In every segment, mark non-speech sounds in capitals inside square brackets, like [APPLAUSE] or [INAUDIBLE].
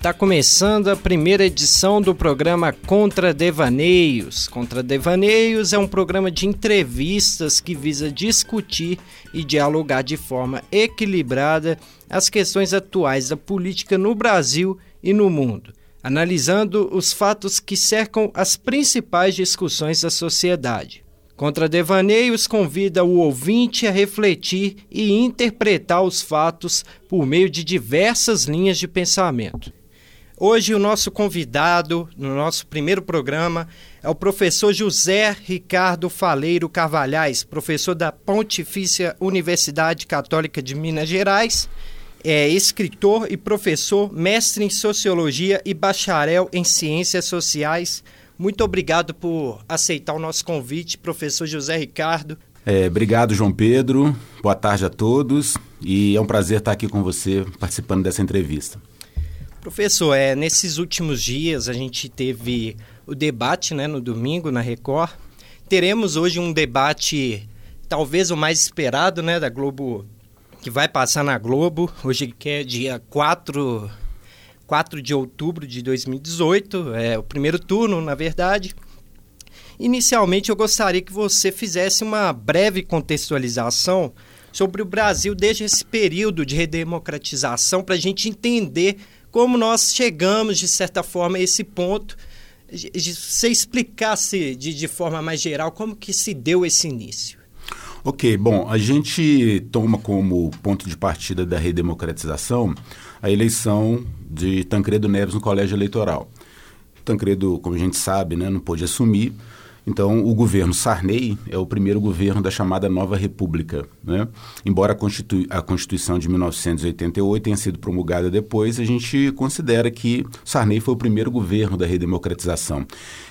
Está começando a primeira edição do programa Contra Devaneios. Contra Devaneios é um programa de entrevistas que visa discutir e dialogar de forma equilibrada as questões atuais da política no Brasil e no mundo, analisando os fatos que cercam as principais discussões da sociedade. Contra Devaneios convida o ouvinte a refletir e interpretar os fatos por meio de diversas linhas de pensamento. Hoje o nosso convidado no nosso primeiro programa é o professor José Ricardo Faleiro Carvalhais, professor da Pontifícia Universidade Católica de Minas Gerais, é escritor e professor, mestre em Sociologia e bacharel em Ciências Sociais. Muito obrigado por aceitar o nosso convite, professor José Ricardo. É, obrigado, João Pedro. Boa tarde a todos e é um prazer estar aqui com você participando dessa entrevista. Professor, é, nesses últimos dias a gente teve o debate né, no domingo na Record. Teremos hoje um debate, talvez o mais esperado, né, da Globo, que vai passar na Globo, hoje que é dia 4, 4 de outubro de 2018, é o primeiro turno, na verdade. Inicialmente, eu gostaria que você fizesse uma breve contextualização sobre o Brasil desde esse período de redemocratização, para a gente entender como nós chegamos, de certa forma, a esse ponto. De você explicasse de, de forma mais geral como que se deu esse início. Ok, bom, a gente toma como ponto de partida da redemocratização a eleição de Tancredo Neves no colégio eleitoral. Tancredo, como a gente sabe, né, não pôde assumir, então, o governo Sarney é o primeiro governo da chamada Nova República. Né? Embora a, Constitu a Constituição de 1988 tenha sido promulgada depois, a gente considera que Sarney foi o primeiro governo da redemocratização.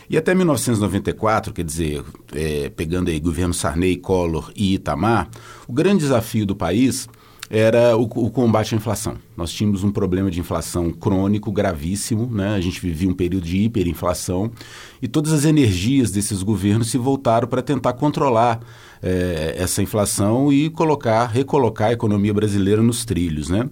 E até 1994, quer dizer, é, pegando aí governo Sarney, Collor e Itamar, o grande desafio do país era o, o, combate à inflação. Nós tínhamos um problema de inflação crônico, gravíssimo, né? a gente vivia um período de hiperinflação e todas as energias desses governos se voltaram para tentar controlar é, essa inflação e colocar, recolocar a economia brasileira nos trilhos. Né?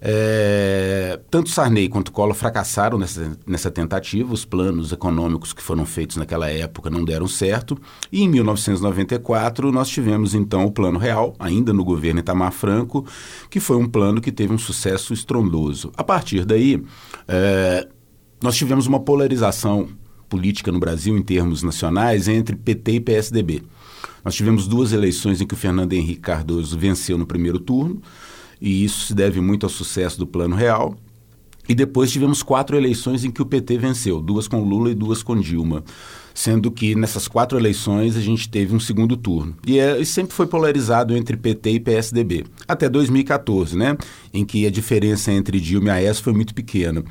É, tanto Sarney quanto Collor fracassaram nessa, nessa tentativa, os planos econômicos que foram feitos naquela época não deram certo, e em 1994 nós tivemos então o Plano Real, ainda no governo Itamar Franco, que foi um plano que teve um sucesso estrondoso. A partir daí, é, nós tivemos uma polarização política no Brasil em termos nacionais entre PT e PSDB. Nós tivemos duas eleições em que o Fernando Henrique Cardoso venceu no primeiro turno, e isso se deve muito ao sucesso do Plano Real. E depois tivemos quatro eleições em que o PT venceu, duas com Lula e duas com Dilma. Sendo que nessas quatro eleições a gente teve um segundo turno. E, é, sempre foi polarizado entre PT e PSDB. Até 2014, né? Em que a diferença entre Dilma e Aécio foi muito pequena.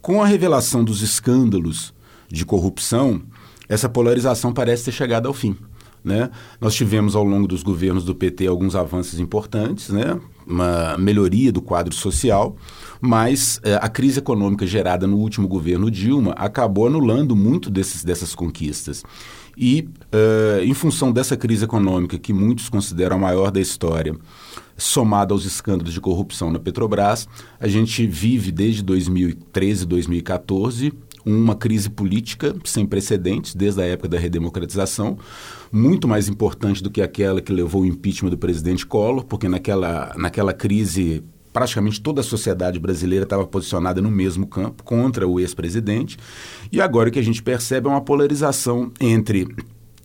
Com a revelação dos escândalos de corrupção, essa polarização parece ter chegado ao fim. Né? Nós tivemos ao longo dos governos do PT alguns avanços importantes, né? Uma melhoria do quadro social, mas eh, a crise econômica gerada no último governo Dilma acabou anulando muito desses, dessas conquistas. E, eh, em função dessa crise econômica, que muitos consideram a maior da história, somada aos escândalos de corrupção na Petrobras, a gente vive desde 2013, 2014 uma crise política sem precedentes desde a época da redemocratização, muito mais importante do que aquela que levou o impeachment do presidente Collor, porque naquela, naquela crise praticamente toda a sociedade brasileira estava posicionada no mesmo campo contra o ex-presidente. E agora o que a gente percebe é uma polarização entre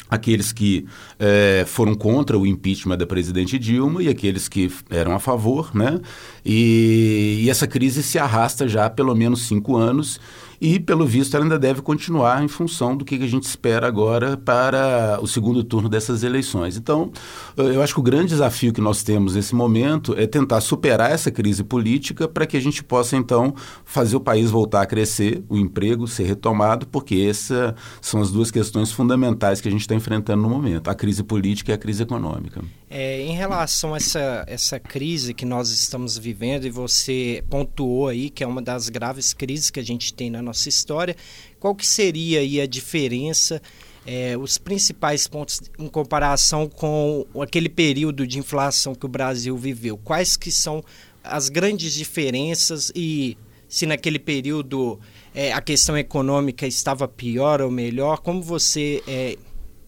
aqueles que é, foram contra o impeachment da presidente Dilma e aqueles que eram a favor, né? E, e essa crise se arrasta já há pelo menos cinco anos e, pelo visto, ela ainda deve continuar em função do que a gente espera agora para o segundo turno dessas eleições. Então, eu acho que o grande desafio que nós temos nesse momento é tentar superar essa crise política para que a gente possa, então, fazer o país voltar a crescer, o emprego ser retomado, porque essas são as duas questões fundamentais que a gente está enfrentando no momento, a crise política e a crise econômica. É, em relação a essa, essa crise que nós estamos vivendo, e você pontuou aí que é uma das graves crises que a gente tem na nossa história, qual que seria aí a diferença, é, os principais pontos em comparação com aquele período de inflação que o Brasil viveu? Quais que são as grandes diferenças e se naquele período é, a questão econômica estava pior ou melhor. Como você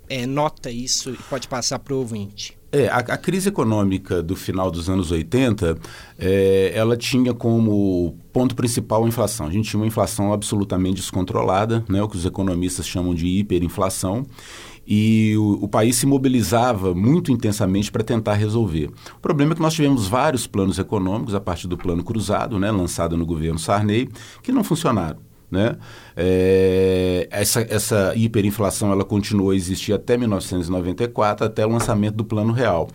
é, nota isso e pode passar para o ouvinte? É, a, a, crise econômica do final dos anos 80, é, ela tinha como ponto principal a inflação. A gente tinha uma inflação absolutamente descontrolada, né, o que os economistas chamam de hiperinflação, e o, o país se mobilizava muito intensamente para tentar resolver. O problema é que nós tivemos vários planos econômicos, a partir do plano cruzado, né, lançado no governo Sarney, que não funcionaram. Né? É, essa, essa hiperinflação ela continuou a existir até 1994, até o lançamento do Plano Real.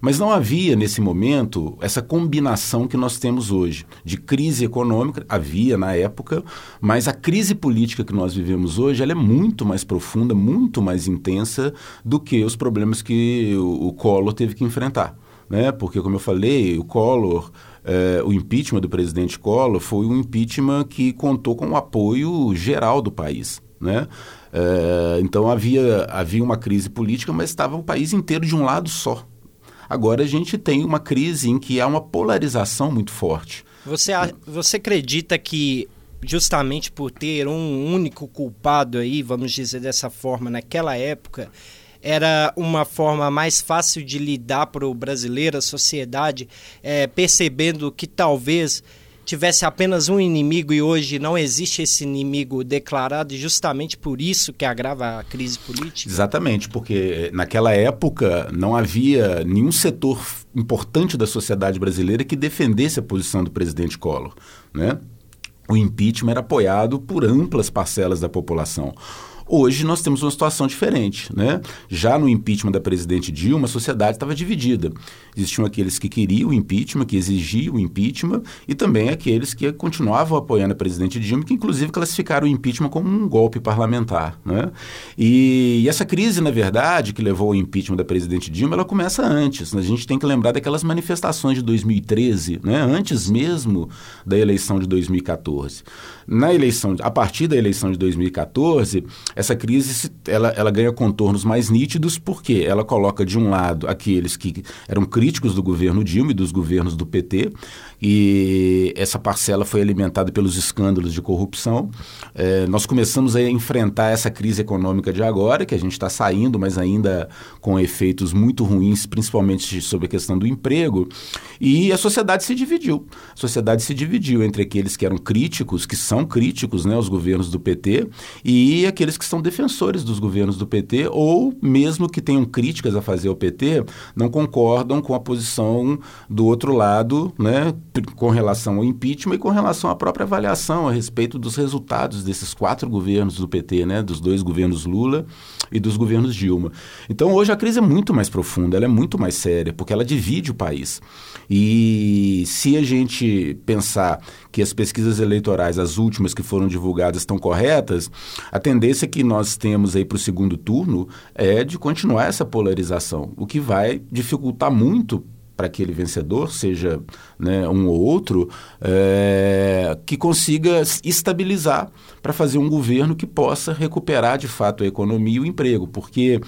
Mas não havia, nesse momento, essa combinação que nós temos hoje de crise econômica, havia na época, mas a crise política que nós vivemos hoje ela é muito mais profunda, muito mais intensa do que os problemas que o, o Collor teve que enfrentar. Né? Porque, como eu falei, o Collor é, o impeachment do presidente Collor foi um impeachment que contou com o apoio geral do país. Né? É, então havia, havia uma crise política, mas estava o país inteiro de um lado só. Agora a gente tem uma crise em que há uma polarização muito forte. Você, você acredita que justamente por ter um único culpado aí, vamos dizer dessa forma, naquela época, era uma forma mais fácil de lidar para o brasileiro, a sociedade, é, percebendo que talvez tivesse apenas um inimigo e hoje não existe esse inimigo declarado e justamente por isso que agrava a crise política? Exatamente, porque naquela época não havia nenhum setor importante da sociedade brasileira que defendesse a posição do presidente Collor, né? O impeachment era apoiado por amplas parcelas da população. Hoje nós temos uma situação diferente. Né? Já no impeachment da presidente Dilma, a sociedade estava dividida. Existiam aqueles que queriam o impeachment, que exigiam o impeachment, e também aqueles que continuavam apoiando a presidente Dilma, que inclusive classificaram o impeachment como um golpe parlamentar. Né? E, e essa crise, na verdade, que levou ao impeachment da presidente Dilma, ela começa antes. A gente tem que lembrar daquelas manifestações de 2013, né? antes mesmo da eleição de 2014. Na eleição, a partir da eleição de 2014, essa crise ela, ela ganha contornos mais nítidos porque ela coloca de um lado aqueles que eram críticos do governo Dilma e dos governos do PT e essa parcela foi alimentada pelos escândalos de corrupção. É, nós começamos a enfrentar essa crise econômica de agora, que a gente está saindo, mas ainda com efeitos muito ruins, principalmente sobre a questão do emprego, e a sociedade se dividiu. A sociedade se dividiu entre aqueles que eram críticos, que são críticos né, aos governos do PT, e aqueles que são defensores dos governos do PT ou mesmo que tenham críticas a fazer ao PT, não concordam com a posição do outro lado, né, com relação ao impeachment e com relação à própria avaliação a respeito dos resultados desses quatro governos do PT, né, dos dois governos Lula e dos governos Dilma. Então hoje a crise é muito mais profunda, ela é muito mais séria, porque ela divide o país. E se a gente pensar que as pesquisas eleitorais, as últimas que foram divulgadas, estão corretas, a tendência que nós temos aí para o segundo turno é de continuar essa polarização, o que vai dificultar muito para aquele vencedor, seja né, um ou outro, é, que consiga estabilizar para fazer um governo que possa recuperar de fato a economia e o emprego, porque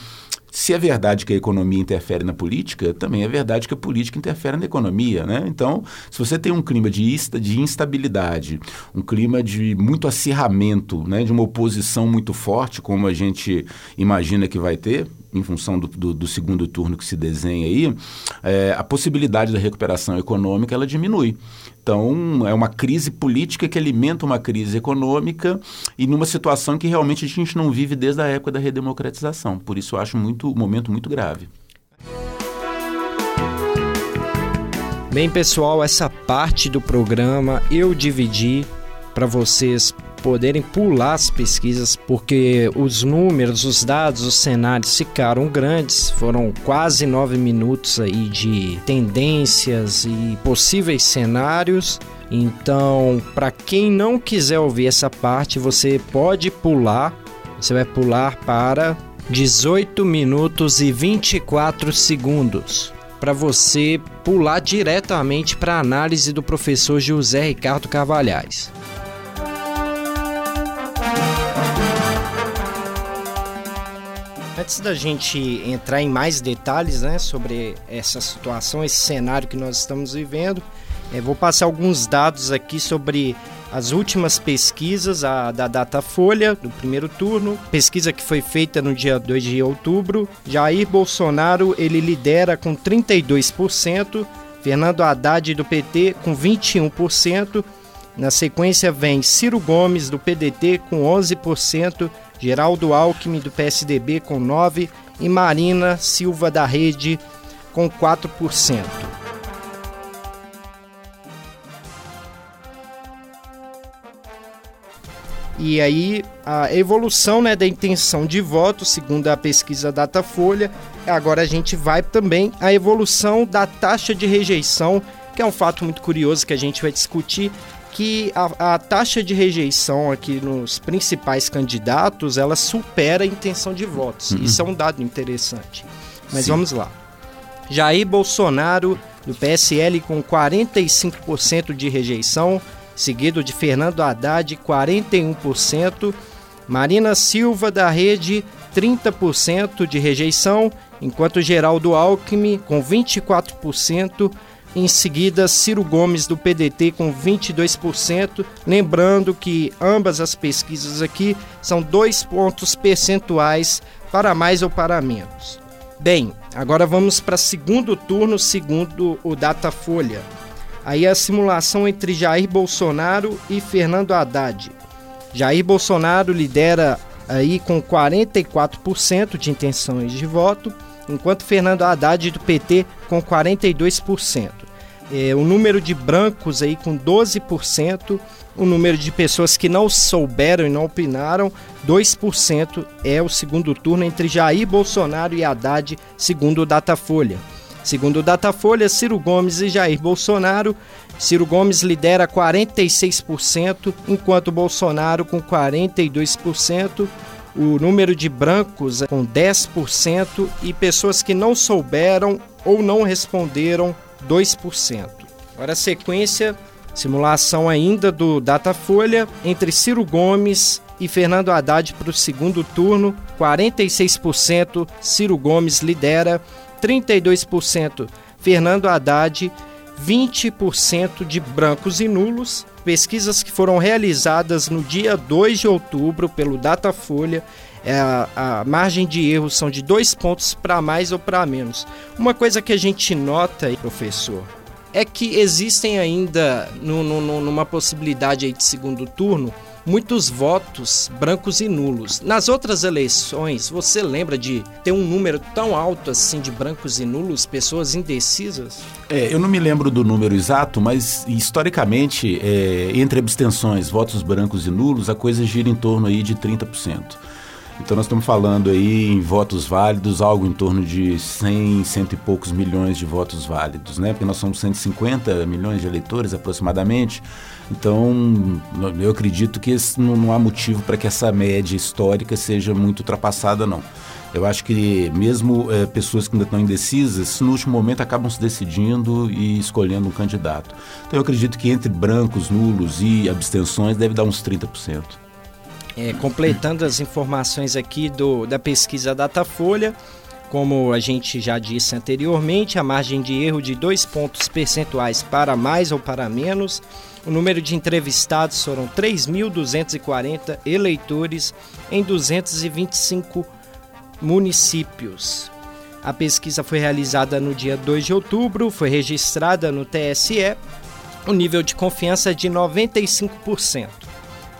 se é verdade que a economia interfere na política, também é verdade que a política interfere na economia. Né? Então, se você tem um clima de, de instabilidade, um clima de muito acirramento, né, de uma oposição muito forte, como a gente imagina que vai ter, em função do, do, do segundo turno que se desenha aí, é, a possibilidade da recuperação econômica ela diminui. Então, é uma crise política que alimenta uma crise econômica e numa situação que realmente a gente não vive desde a época da redemocratização. Por isso, eu acho muito, um momento muito grave. Bem, pessoal, essa parte do programa eu dividi para vocês poderem pular as pesquisas, porque os números, os dados, os cenários ficaram grandes, foram quase nove minutos aí de tendências e possíveis cenários. Então, para quem não quiser ouvir essa parte, você pode pular. Você vai pular para 18 minutos e 24 segundos para você pular diretamente para a análise do professor José Ricardo Carvalhais. Antes da gente entrar em mais detalhes né, sobre essa situação, esse cenário que nós estamos vivendo, é, vou passar alguns dados aqui sobre as últimas pesquisas a, da Datafolha, do primeiro turno, pesquisa que foi feita no dia 2 de outubro, Jair Bolsonaro ele lidera com 32%, Fernando Haddad do PT com 21%, na sequência vem Ciro Gomes do PDT com 11%, Geraldo Alckmin do PSDB com 9% e Marina Silva da Rede com 4%. E aí a evolução né, da intenção de voto, segundo a pesquisa Datafolha, agora a gente vai também a evolução da taxa de rejeição, que é um fato muito curioso que a gente vai discutir, que a, a taxa de rejeição aqui nos principais candidatos, ela supera a intenção de votos. Uhum. Isso é um dado interessante. Mas Sim. vamos lá. Jair Bolsonaro, do PSL, com 45% de rejeição, seguido de Fernando Haddad, 41%, Marina Silva da Rede, 30% de rejeição, enquanto Geraldo Alckmin, com 24%, em seguida Ciro Gomes do PDT com 22%, lembrando que ambas as pesquisas aqui são dois pontos percentuais para mais ou para menos. Bem, agora vamos para segundo turno, segundo o Datafolha. Aí a simulação entre Jair Bolsonaro e Fernando Haddad. Jair Bolsonaro lidera aí com 44% de intenções de voto, enquanto Fernando Haddad do PT com 42%. É, o número de brancos aí com 12%, o número de pessoas que não souberam e não opinaram, 2% é o segundo turno entre Jair Bolsonaro e Haddad, segundo o Datafolha. Segundo o Datafolha, Ciro Gomes e Jair Bolsonaro, Ciro Gomes lidera 46%, enquanto Bolsonaro com 42%, o número de brancos é com 10% e pessoas que não souberam ou não responderam 2%. Agora a sequência, simulação ainda do Datafolha entre Ciro Gomes e Fernando Haddad para o segundo turno, 46% Ciro Gomes lidera 32% Fernando Haddad, 20% de brancos e nulos. Pesquisas que foram realizadas no dia 2 de outubro pelo Datafolha, é, a, a margem de erro são de dois pontos para mais ou para menos. Uma coisa que a gente nota, professor, é que existem ainda, no, no, numa possibilidade de segundo turno, muitos votos brancos e nulos. Nas outras eleições, você lembra de ter um número tão alto assim de brancos e nulos, pessoas indecisas? É, eu não me lembro do número exato, mas historicamente, é, entre abstenções, votos brancos e nulos, a coisa gira em torno aí de 30%. Então nós estamos falando aí em votos válidos, algo em torno de 100, cento e poucos milhões de votos válidos, né? Porque nós somos 150 milhões de eleitores aproximadamente. Então, eu acredito que não há motivo para que essa média histórica seja muito ultrapassada, não. Eu acho que mesmo é, pessoas que ainda estão indecisas, no último momento acabam se decidindo e escolhendo um candidato. Então eu acredito que entre brancos, nulos e abstenções deve dar uns 30%. É, completando as informações aqui do, da pesquisa Datafolha, como a gente já disse anteriormente, a margem de erro de dois pontos percentuais para mais ou para menos. O número de entrevistados foram 3.240 eleitores em 225 municípios. A pesquisa foi realizada no dia 2 de outubro, foi registrada no TSE. O nível de confiança é de 95%.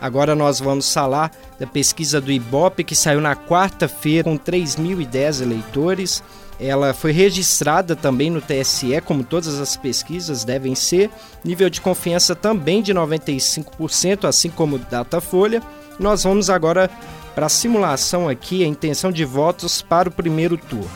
Agora nós vamos falar da pesquisa do Ibope, que saiu na quarta-feira com 3.010 eleitores. Ela foi registrada também no TSE, como todas as pesquisas devem ser. Nível de confiança também de 95%, assim como Datafolha. Nós vamos agora para a simulação aqui, a intenção de votos para o primeiro turno.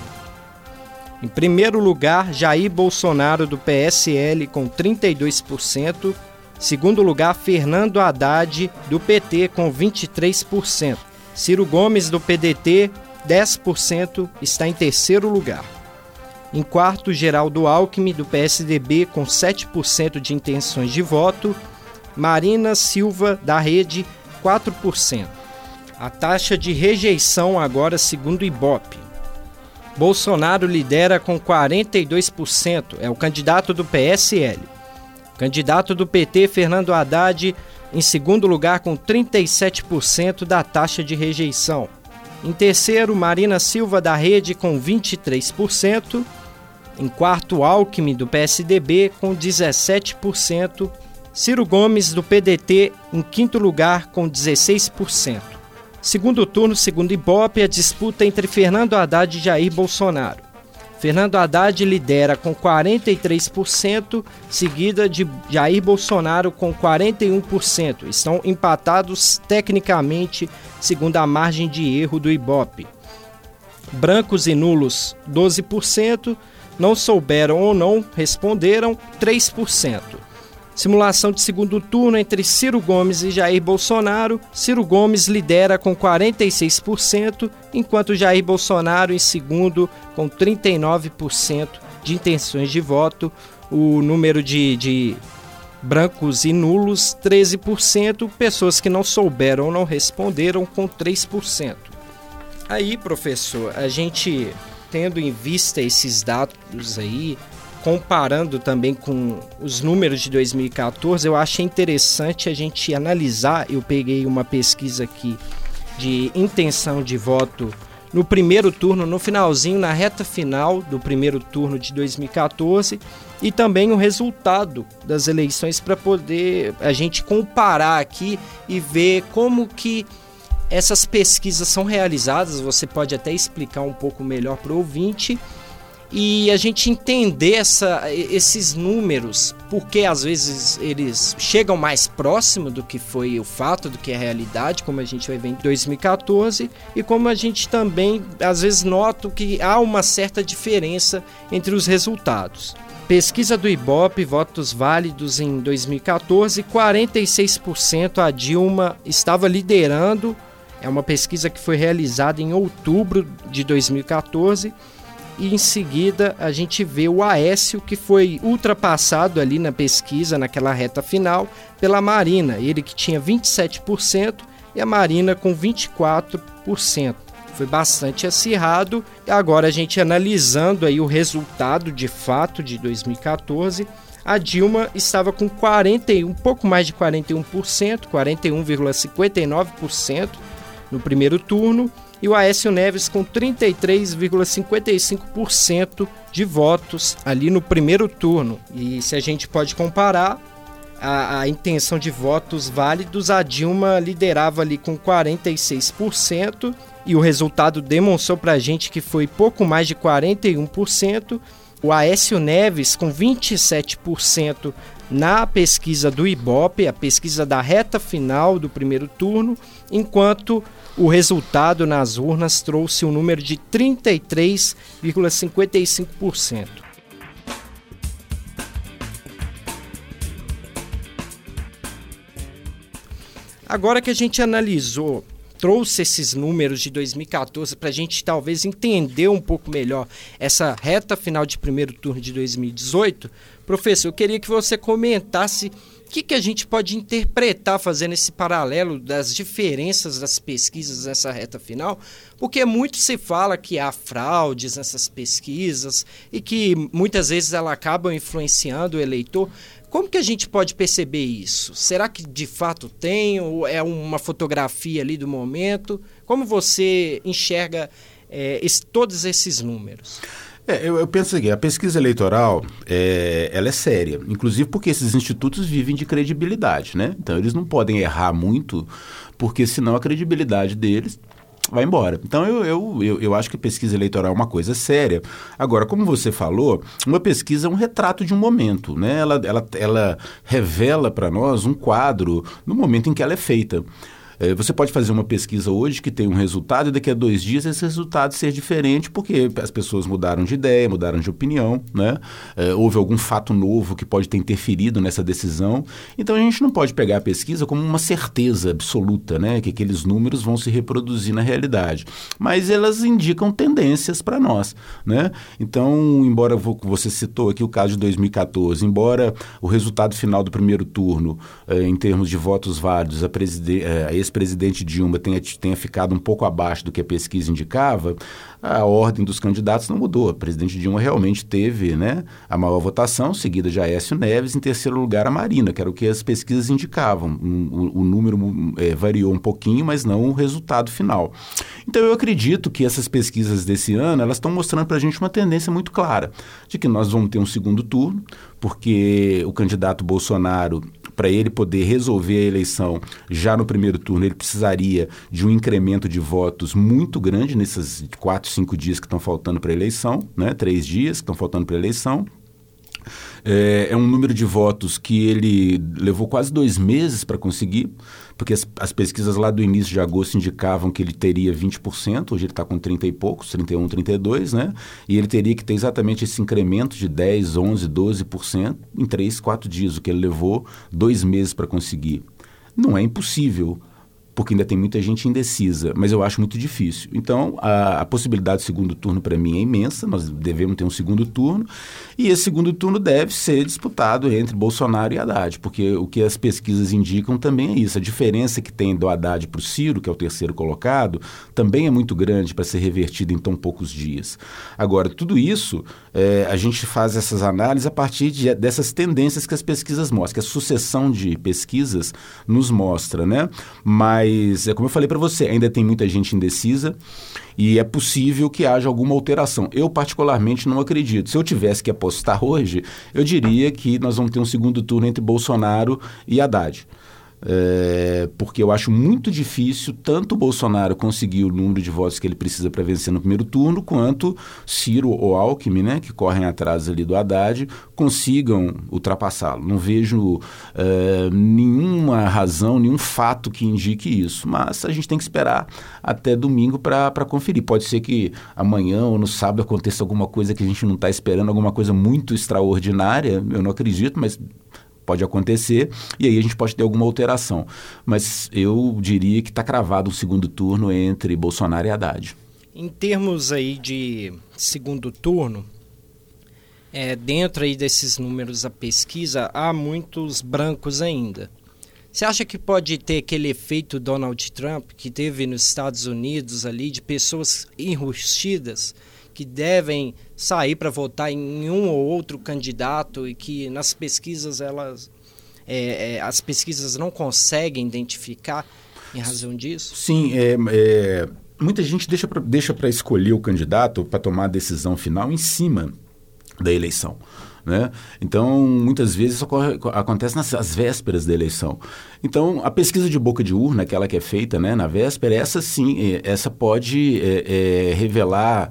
Em primeiro lugar, Jair Bolsonaro do PSL com 32%. Segundo lugar, Fernando Haddad, do PT, com 23%. Ciro Gomes, do PDT, 10%, está em terceiro lugar. Em quarto, Geraldo Alckmin, do PSDB, com 7% de intenções de voto. Marina Silva, da Rede, 4%. A taxa de rejeição agora, segundo Ibope. Bolsonaro lidera com 42%, é o candidato do PSL. Candidato do PT, Fernando Haddad, em segundo lugar com 37% da taxa de rejeição. Em terceiro, Marina Silva da Rede com 23%. Em quarto, Alckmin do PSDB com 17%. Ciro Gomes do PDT em quinto lugar com 16%. Segundo turno, segundo Ibope, a disputa entre Fernando Haddad e Jair Bolsonaro. Fernando Haddad lidera com 43%, seguida de Jair Bolsonaro com 41%. Estão empatados tecnicamente, segundo a margem de erro do Ibope. Brancos e nulos, 12%. Não souberam ou não responderam, 3%. Simulação de segundo turno entre Ciro Gomes e Jair Bolsonaro. Ciro Gomes lidera com 46%, enquanto Jair Bolsonaro em segundo com 39% de intenções de voto. O número de, de brancos e nulos, 13%. Pessoas que não souberam ou não responderam, com 3%. Aí, professor, a gente tendo em vista esses dados aí, comparando também com os números de 2014, eu achei interessante a gente analisar. Eu peguei uma pesquisa aqui de intenção de voto no primeiro turno, no finalzinho, na reta final do primeiro turno de 2014 e também o resultado das eleições para poder a gente comparar aqui e ver como que essas pesquisas são realizadas. Você pode até explicar um pouco melhor para o ouvinte e a gente entender essa, esses números, porque às vezes eles chegam mais próximo do que foi o fato, do que é a realidade, como a gente vai ver em 2014, e como a gente também às vezes nota que há uma certa diferença entre os resultados. Pesquisa do Ibope, votos válidos em 2014, 46% a Dilma estava liderando. É uma pesquisa que foi realizada em outubro de 2014 e em seguida a gente vê o Aécio que foi ultrapassado ali na pesquisa, naquela reta final, pela Marina, ele que tinha 27% e a Marina com 24%. Foi bastante acirrado. Agora a gente analisando aí o resultado de fato de 2014, a Dilma estava com 41, um pouco mais de 41%, 41,59% no primeiro turno e o Aécio Neves com 33,55% de votos ali no primeiro turno. E se a gente pode comparar a, a, intenção de votos válidos, a Dilma liderava ali com 46% e o resultado demonstrou para a gente que foi pouco mais de 41%. O Aécio Neves com 27% na pesquisa do Ibope, a pesquisa da reta final do primeiro turno, enquanto o resultado nas urnas trouxe um número de 33,55%. Agora que a gente analisou, trouxe esses números de 2014 para a gente talvez entender um pouco melhor essa reta final de primeiro turno de 2018, professor, eu queria que você comentasse o que, que a gente pode interpretar fazendo esse paralelo das diferenças das pesquisas nessa reta final? Porque muito se fala que há fraudes nessas pesquisas e que muitas vezes elas acabam influenciando o eleitor. Como que a gente pode perceber isso? Será que de fato tem ou é uma fotografia ali do momento? Como você enxerga é, esse, todos esses números? É, eu, eu, penso aqui, a pesquisa eleitoral, é, ela é séria, inclusive porque esses institutos vivem de credibilidade, né? Então eles não podem errar muito, porque senão a credibilidade deles vai embora. Então eu, eu, eu, eu, acho que pesquisa eleitoral é uma coisa séria. Agora, como você falou, uma pesquisa é um retrato de um momento, né? Ela, ela, ela revela para nós um quadro no momento em que ela é feita. É, você pode fazer uma pesquisa hoje que tem um resultado e daqui a dois dias esse resultado ser diferente porque as pessoas mudaram de ideia, mudaram de opinião, né? É, houve algum fato novo que pode ter interferido nessa decisão. Então a gente não pode pegar a pesquisa como uma certeza absoluta, né? Que aqueles números vão se reproduzir na realidade. Mas elas indicam tendências para nós, né? Então, embora você citou aqui o caso de 2014, embora o resultado final do primeiro turno, é, em termos de votos válidos, a, a ex-presidente Dilma tenha, tenha ficado um pouco abaixo do que a pesquisa indicava, a ordem dos candidatos não mudou. A presidente Dilma realmente teve né, a maior votação, seguida de Aécio Neves, em terceiro lugar a Marina, que era o que as pesquisas indicavam. O, o número é, variou um pouquinho, mas não o resultado final. Então eu acredito que essas pesquisas desse ano elas estão mostrando para a gente uma tendência muito clara de que nós vamos ter um segundo turno, porque o candidato Bolsonaro para ele poder resolver a eleição já no primeiro turno, ele precisaria de um incremento de votos muito grande nesses quatro, cinco dias que estão faltando para a eleição, né? três dias que estão faltando para a eleição. É, é, um número de votos que ele levou quase dois meses para conseguir, porque as, as, pesquisas lá do início de agosto indicavam que ele teria 20%, hoje ele está com 30 e poucos, 31, 32, né? E ele teria que ter exatamente esse incremento de 10, 11, 12% em 3, 4 dias, o que ele levou dois meses para conseguir. Não é impossível, porque ainda tem muita gente indecisa, mas eu acho muito difícil. Então, a, a possibilidade de segundo turno para mim é imensa, nós devemos ter um segundo turno, e esse segundo turno deve ser disputado entre Bolsonaro e Haddad, porque o que as pesquisas indicam também é isso. A diferença que tem do Haddad para o Ciro, que é o terceiro colocado, também é muito grande para ser revertida em tão poucos dias. Agora, tudo isso, é, a gente faz essas análises a partir de, dessas tendências que as pesquisas mostram, que a sucessão de pesquisas nos mostra, né? Mas é como eu falei para você, ainda tem muita gente indecisa e é possível que haja alguma alteração. Eu, particularmente, não acredito. Se eu tivesse que apostar hoje, eu diria que nós vamos ter um segundo turno entre Bolsonaro e Haddad. É, porque eu acho muito difícil tanto o Bolsonaro conseguir o número de votos que ele precisa para vencer no primeiro turno, quanto Ciro ou Alckmin, né, que correm atrás ali do Haddad, consigam ultrapassá-lo. Não vejo é, nenhuma razão, nenhum fato que indique isso, mas a gente tem que esperar até domingo para conferir. Pode ser que amanhã ou no sábado aconteça alguma coisa que a gente não está esperando, alguma coisa muito extraordinária, eu não acredito, mas pode acontecer e aí a gente pode ter alguma alteração. Mas eu diria que está cravado um segundo turno entre Bolsonaro e Haddad. Em termos aí de segundo turno, é, dentro aí desses números da pesquisa, há muitos brancos ainda. Você acha que pode ter aquele efeito Donald Trump que teve nos Estados Unidos ali de pessoas enrustidas que devem sair para votar em um ou outro candidato e que nas pesquisas elas é, é, as pesquisas não conseguem identificar em razão disso? Sim, é, é muita gente deixa para deixa escolher o candidato para tomar a decisão final em cima da eleição. Né? Então, muitas vezes ocorre, acontece nas as vésperas da eleição. Então, a pesquisa de boca de urna, aquela que é feita né, na véspera, essa sim, é, essa pode é, é, revelar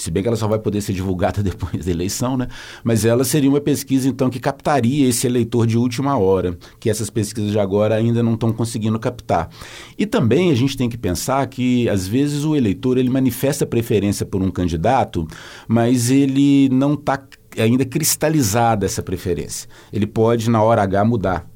se bem que ela só vai poder ser divulgada [LAUGHS] depois da eleição, né? Mas ela seria uma pesquisa, então, que captaria esse eleitor de última hora, que essas pesquisas de agora ainda não estão conseguindo captar. E também a gente tem que pensar que, às vezes, o eleitor ele manifesta preferência por um candidato, mas ele não está ainda cristalizada essa preferência. Ele pode, na hora H, mudar.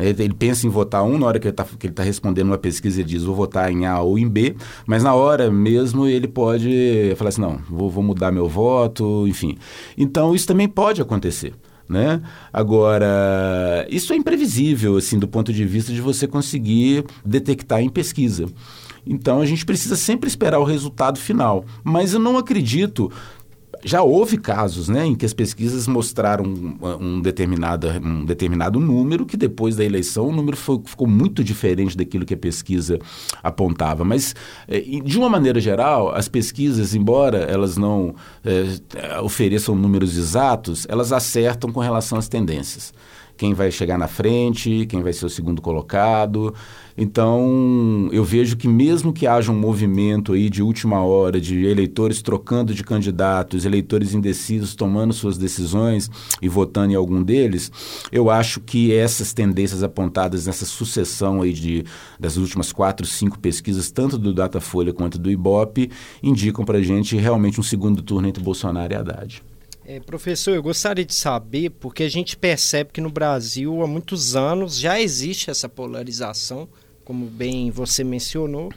Ele pensa em votar um, na hora que ele está tá respondendo uma pesquisa, ele diz vou votar em A ou em B, mas na hora mesmo ele pode falar assim, não, vou, vou mudar meu voto, enfim. Então isso também pode acontecer. Né? Agora, isso é imprevisível, assim, do ponto de vista de você conseguir detectar em pesquisa. Então, a gente precisa sempre esperar o resultado final. Mas eu não acredito já houve casos né, em que as pesquisas mostraram um, um, determinado, um determinado número, que depois da eleição o número foi, ficou muito diferente daquilo que a pesquisa apontava. Mas, eh, de uma maneira geral, as pesquisas, embora elas não é, ofereçam números exatos, elas acertam com relação às tendências quem vai chegar na frente, quem vai ser o segundo colocado. Então, eu vejo que mesmo que haja um movimento aí de última hora, de eleitores trocando de candidatos, eleitores indecisos tomando suas decisões e votando em algum deles, eu acho que essas tendências apontadas nessa sucessão aí de, das últimas quatro, cinco pesquisas, tanto do Datafolha quanto do Ibope, indicam para a gente realmente um segundo turno entre Bolsonaro e Haddad. É, professor, eu gostaria de saber, porque a gente percebe que no Brasil há muitos anos já existe essa polarização, como bem você mencionou,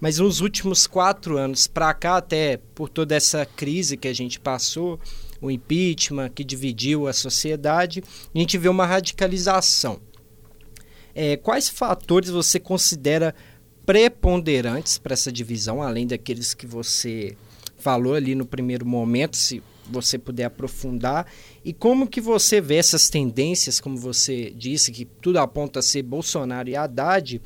mas nos últimos quatro anos para cá, até por toda essa crise que a gente passou, o impeachment que dividiu a sociedade, a gente vê uma radicalização. É, quais fatores você considera preponderantes para essa divisão, além daqueles que você falou ali no primeiro momento, se você puder aprofundar, e como que você vê essas tendências, como você disse, que tudo aponta a ser Bolsonaro e Haddad,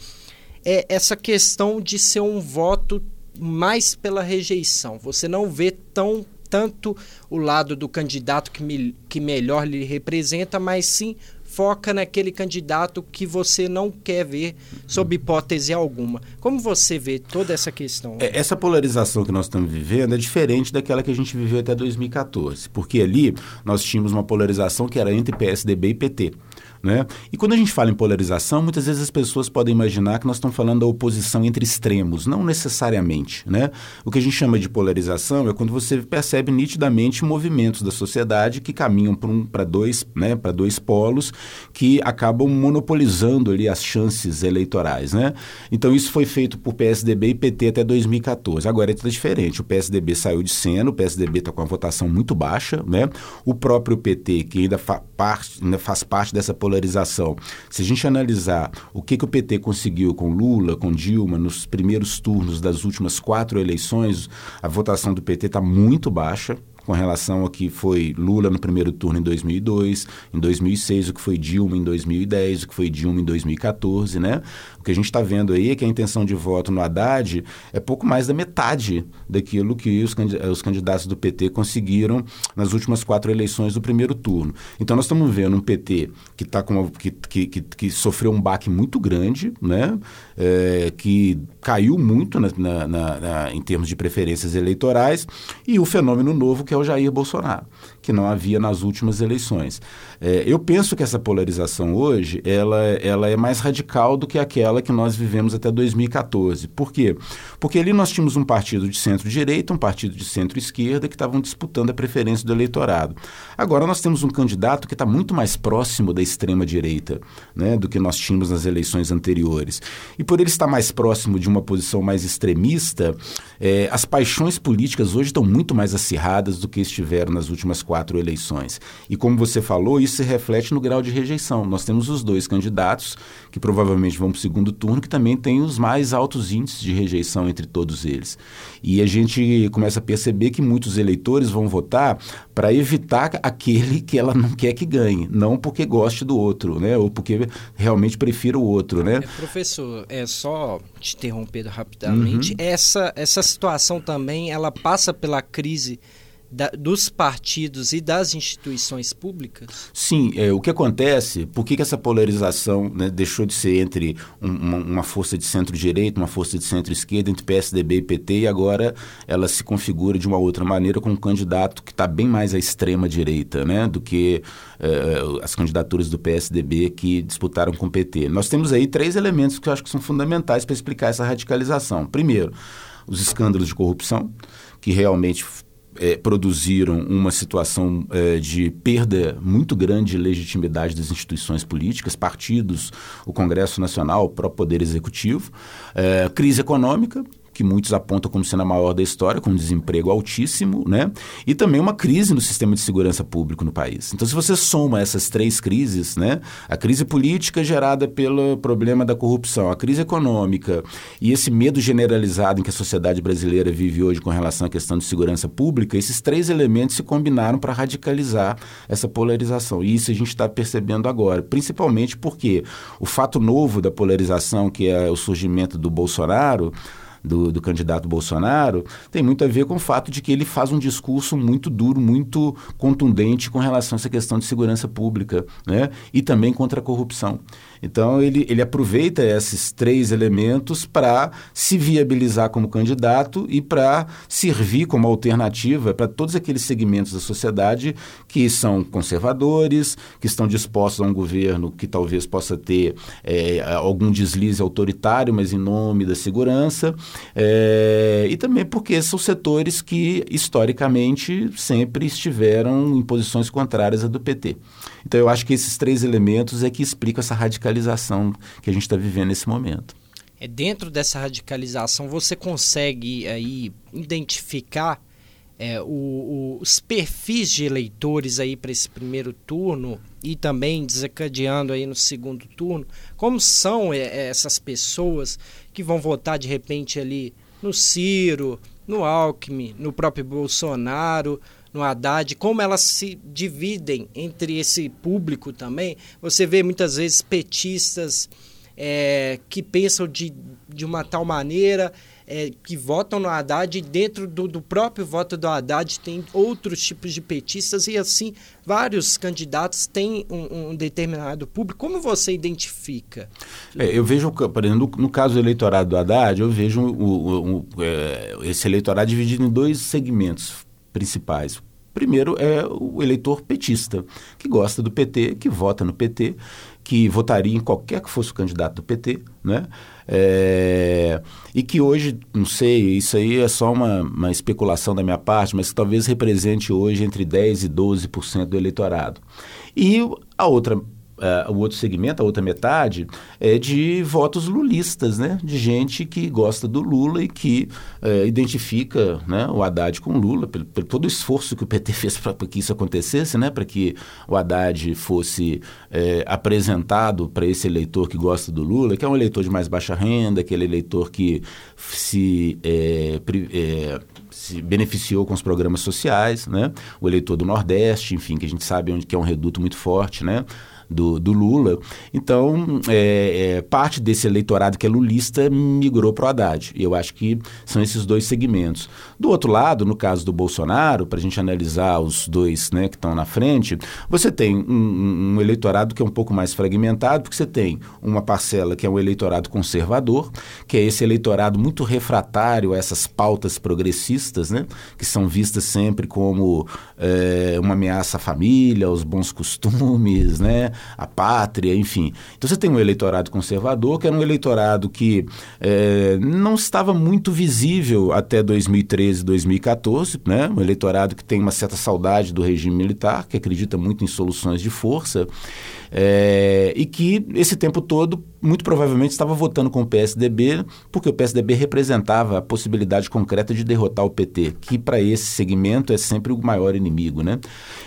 é essa questão de ser um voto mais pela rejeição. Você não vê tão tanto o lado do candidato que, me, que melhor lhe representa, mas sim foca naquele candidato que você não quer ver sob hipótese alguma. Como você vê toda essa questão? É, essa polarização que nós estamos vivendo é diferente daquela que a gente viveu até 2014, porque ali nós tínhamos uma polarização que era entre PSDB e PT. Né? E quando a gente fala em polarização, muitas vezes as pessoas podem imaginar que nós estamos falando da oposição entre extremos, não necessariamente. Né? O que a gente chama de polarização é quando você percebe nitidamente movimentos da sociedade que caminham para um, dois, né, dois polos que acabam monopolizando ali as chances eleitorais. Né? Então isso foi feito por PSDB e PT até 2014. Agora está diferente. O PSDB saiu de cena, o PSDB está com a votação muito baixa. Né? O próprio PT, que ainda, fa parte, ainda faz parte dessa polarização, polarização. Se a gente analisar o que, que o PT conseguiu com Lula, com Dilma, nos primeiros turnos das últimas quatro eleições, a votação do PT está muito baixa com relação ao que foi Lula no primeiro turno em 2002, em 2006 o que foi Dilma em 2010, o que foi Dilma em 2014, né? Que a gente está vendo aí é que a intenção de voto no Haddad é pouco mais da metade daquilo que os, os candidatos do PT conseguiram nas últimas quatro eleições do primeiro turno. Então nós estamos vendo um PT que, tá com uma, que, que, que, que sofreu um baque muito grande, né? É, que caiu muito na, na, na, em termos de preferências eleitorais, e o fenômeno novo que é o Jair Bolsonaro, que não havia nas últimas eleições. É, eu penso que essa polarização hoje ela, ela é mais radical do que aquela que nós vivemos até 2014. Por quê? Porque ali nós tínhamos um partido de centro-direita, um partido de centro-esquerda que estavam disputando a preferência do eleitorado. Agora nós temos um candidato que está muito mais próximo da extrema-direita né, do que nós tínhamos nas eleições anteriores. E por ele estar mais próximo de uma posição mais extremista, é, as paixões políticas hoje estão muito mais acirradas do que estiveram nas últimas quatro eleições. E como você falou, isso se reflete no grau de rejeição. Nós temos os dois candidatos que provavelmente vão para o segundo turno, que também têm os mais altos índices de rejeição entre todos eles. E a gente começa a perceber que muitos eleitores vão votar para evitar aquele que ela não quer que ganhe, não porque goste do outro, né? Ou porque realmente prefira o outro, né? É, professor, é só te interromper rapidamente. Uhum. Essa, essa situação também, ela passa pela crise da, dos partidos e das instituições públicas? Sim, é, o que acontece, por que, que essa polarização né, deixou de ser entre um, uma, uma, força de centro-direita, uma força de centro-esquerda, entre PSDB e PT, e agora ela se configura de uma outra maneira com um candidato que está bem mais à extrema-direita né, do que é, as candidaturas do PSDB que disputaram com o PT. Nós temos aí três elementos que eu acho que são fundamentais para explicar essa radicalização. Primeiro, os escândalos de corrupção, que realmente é, produziram uma situação é, de perda muito grande de legitimidade das instituições políticas, partidos, o Congresso Nacional, o próprio Poder Executivo, é, crise econômica, que muitos apontam como sendo a maior da história, com um desemprego altíssimo, né? E também uma crise no sistema de segurança público no país. Então, se você soma essas três crises, né? A crise política gerada pelo problema da corrupção, a crise econômica e esse medo generalizado em que a sociedade brasileira vive hoje com relação à questão de segurança pública, esses três elementos se combinaram para radicalizar essa polarização. E isso a gente está percebendo agora, principalmente porque o fato novo da polarização, que é o surgimento do Bolsonaro, do, do, candidato Bolsonaro tem muito a ver com o fato de que ele faz um discurso muito duro, muito contundente com relação a essa questão de segurança pública né? e também contra a corrupção. Então, ele, ele aproveita esses três elementos para se viabilizar como candidato e para servir como alternativa para todos aqueles segmentos da sociedade que são conservadores, que estão dispostos a um governo que talvez possa ter é, algum deslize autoritário, mas em nome da segurança, é, e também porque são setores que, historicamente, sempre estiveram em posições contrárias à do PT. Então, eu acho que esses três elementos é que explicam essa radicalização que a gente está vivendo nesse momento. É dentro dessa radicalização você consegue aí identificar é, o, os perfis de eleitores aí para esse primeiro turno e também desencadeando aí no segundo turno, como são é, essas pessoas que vão votar de repente ali no Ciro, no Alckmin, no próprio Bolsonaro, no Haddad, como elas se dividem entre esse público também. Você vê muitas vezes petistas é, que pensam de, de uma tal maneira é, que votam no Haddad e dentro do, do, próprio voto do Haddad tem outros tipos de petistas e assim vários candidatos têm um, um determinado público. Como você identifica? É, eu vejo, por exemplo, no, no, caso do eleitorado do Haddad, eu vejo é, esse eleitorado dividido em dois segmentos principais. Primeiro é o eleitor petista, que gosta do PT, que vota no PT, que votaria em qualquer que fosse o candidato do PT, né? É, e que hoje, não sei, isso aí é só uma, uma especulação da minha parte, mas que talvez represente hoje entre 10% e 12% do eleitorado. E a outra Uh, o outro segmento, a outra metade, é de votos lulistas, né? De gente que gosta do Lula e que uh, identifica né, o Haddad com o Lula, pelo, pelo, todo o esforço que o PT [LAUGHS] fez para que isso acontecesse, né? Para que o Haddad fosse uh, apresentado para esse eleitor que gosta do Lula, que é um eleitor de mais baixa renda, aquele eleitor que se se beneficiou com os programas sociais, né? O eleitor do Nordeste, enfim, que a gente sabe onde que é um reduto muito forte, né? Do, do Lula. Então, é, é, parte desse eleitorado que é lulista migrou para o Haddad. Eu acho que são esses dois segmentos. Do outro lado, no caso do Bolsonaro, para a gente analisar os dois né, que estão na frente, você tem um, um, eleitorado que é um pouco mais fragmentado, porque você tem uma parcela que é um eleitorado conservador, que é esse eleitorado muito refratário a essas pautas progressistas, né, que são vistas sempre como é, uma ameaça à família, aos bons costumes, né, a pátria, enfim. Então você tem um eleitorado conservador, que era um eleitorado que é, não estava muito visível até 2013, 2014, né? um eleitorado que tem uma certa saudade do regime militar, que acredita muito em soluções de força, é, e que esse tempo todo, muito provavelmente, estava votando com o PSDB, porque o PSDB representava a possibilidade concreta de derrotar o PT, que para esse segmento é sempre o maior inimigo. Né?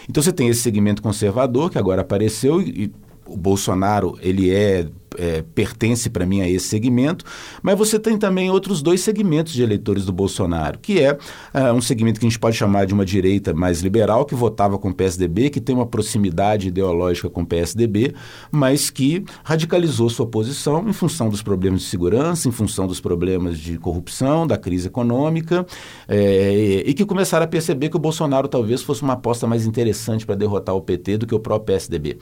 Então você tem esse segmento conservador que agora apareceu e o Bolsonaro ele é é, pertence para mim a esse segmento, mas você tem também outros dois segmentos de eleitores do Bolsonaro, que é, é, um segmento que a gente pode chamar de uma direita mais liberal, que votava com o PSDB, que tem uma proximidade ideológica com o PSDB, mas que radicalizou sua posição em função dos problemas de segurança, em função dos problemas de corrupção, da crise econômica, é, e que começaram a perceber que o Bolsonaro talvez fosse uma aposta mais interessante para derrotar o PT do que o próprio PSDB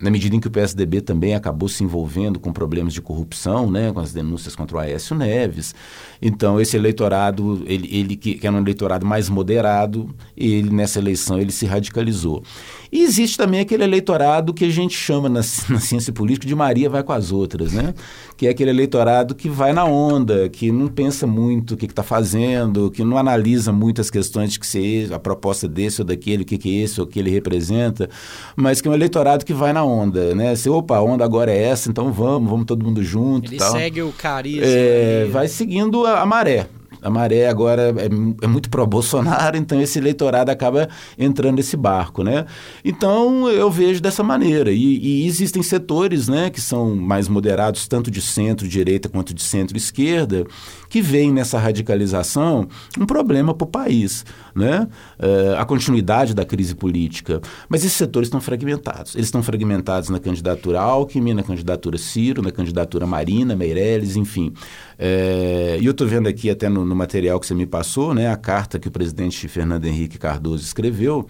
na medida em que o PSDB também acabou se envolvendo com problemas de corrupção, né, com as denúncias contra o Aécio Neves. Então, esse eleitorado, ele, ele que, que era um eleitorado mais moderado, ele nessa eleição ele se radicalizou. E existe também aquele eleitorado que a gente chama na, [LAUGHS] na ciência política de Maria vai com as outras, né? Que é aquele eleitorado que vai na onda, que não pensa muito o que está fazendo, que não analisa muito as questões de que se a proposta desse ou daquele, o que, que é esse ou o que ele representa, mas que é um eleitorado que vai na onda, né? Se, opa, a onda agora é essa, então vamos, vamos todo mundo junto. Ele tal. segue o carisma. É, vai seguindo a, maré. A maré agora é, é muito pró-Bolsonaro, [LAUGHS] então esse eleitorado acaba entrando nesse barco, né? Então eu vejo dessa maneira. E, e existem setores, né, que são mais moderados, tanto de centro-direita quanto de centro-esquerda, que veem nessa radicalização um problema para o país, né? É, a continuidade da crise política. Mas esses setores estão fragmentados. Eles estão fragmentados na candidatura Alckmin, na candidatura Ciro, na candidatura Marina, Meirelles, enfim. É, e eu estou vendo aqui até no, no, material que você me passou, né, a carta que o presidente Fernando Henrique Cardoso escreveu,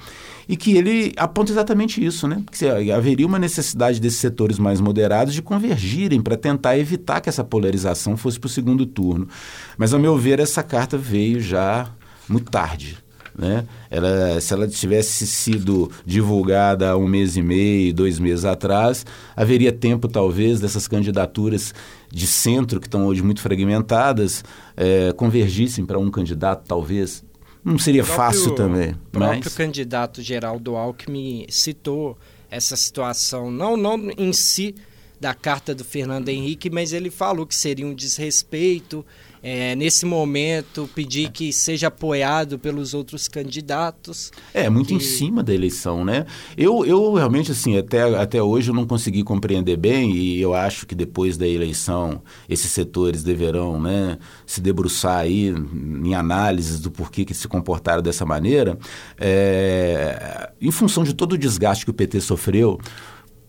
e que ele aponta exatamente isso, né? Que haveria uma necessidade desses setores mais moderados de convergirem para tentar evitar que essa polarização fosse para o segundo turno. Mas, ao meu ver, essa carta veio já muito tarde. Né? Ela, se ela tivesse sido divulgada há um mês e meio, dois meses atrás, haveria tempo, talvez, dessas candidaturas de centro, que estão hoje muito fragmentadas, é, convergissem para um candidato, talvez. Não seria próprio, fácil também. O próprio mas... candidato Geraldo Alckmin citou essa situação, não, não em si da carta do Fernando Henrique, mas ele falou que seria um desrespeito é, nesse momento, pedir que seja apoiado pelos outros candidatos. É, muito que... em cima da eleição, né? Eu, eu realmente, assim, até, até hoje eu não consegui compreender bem e eu acho que depois da eleição esses setores deverão né, se debruçar aí em análises do porquê que se comportaram dessa maneira. É, em função de todo o desgaste que o PT sofreu,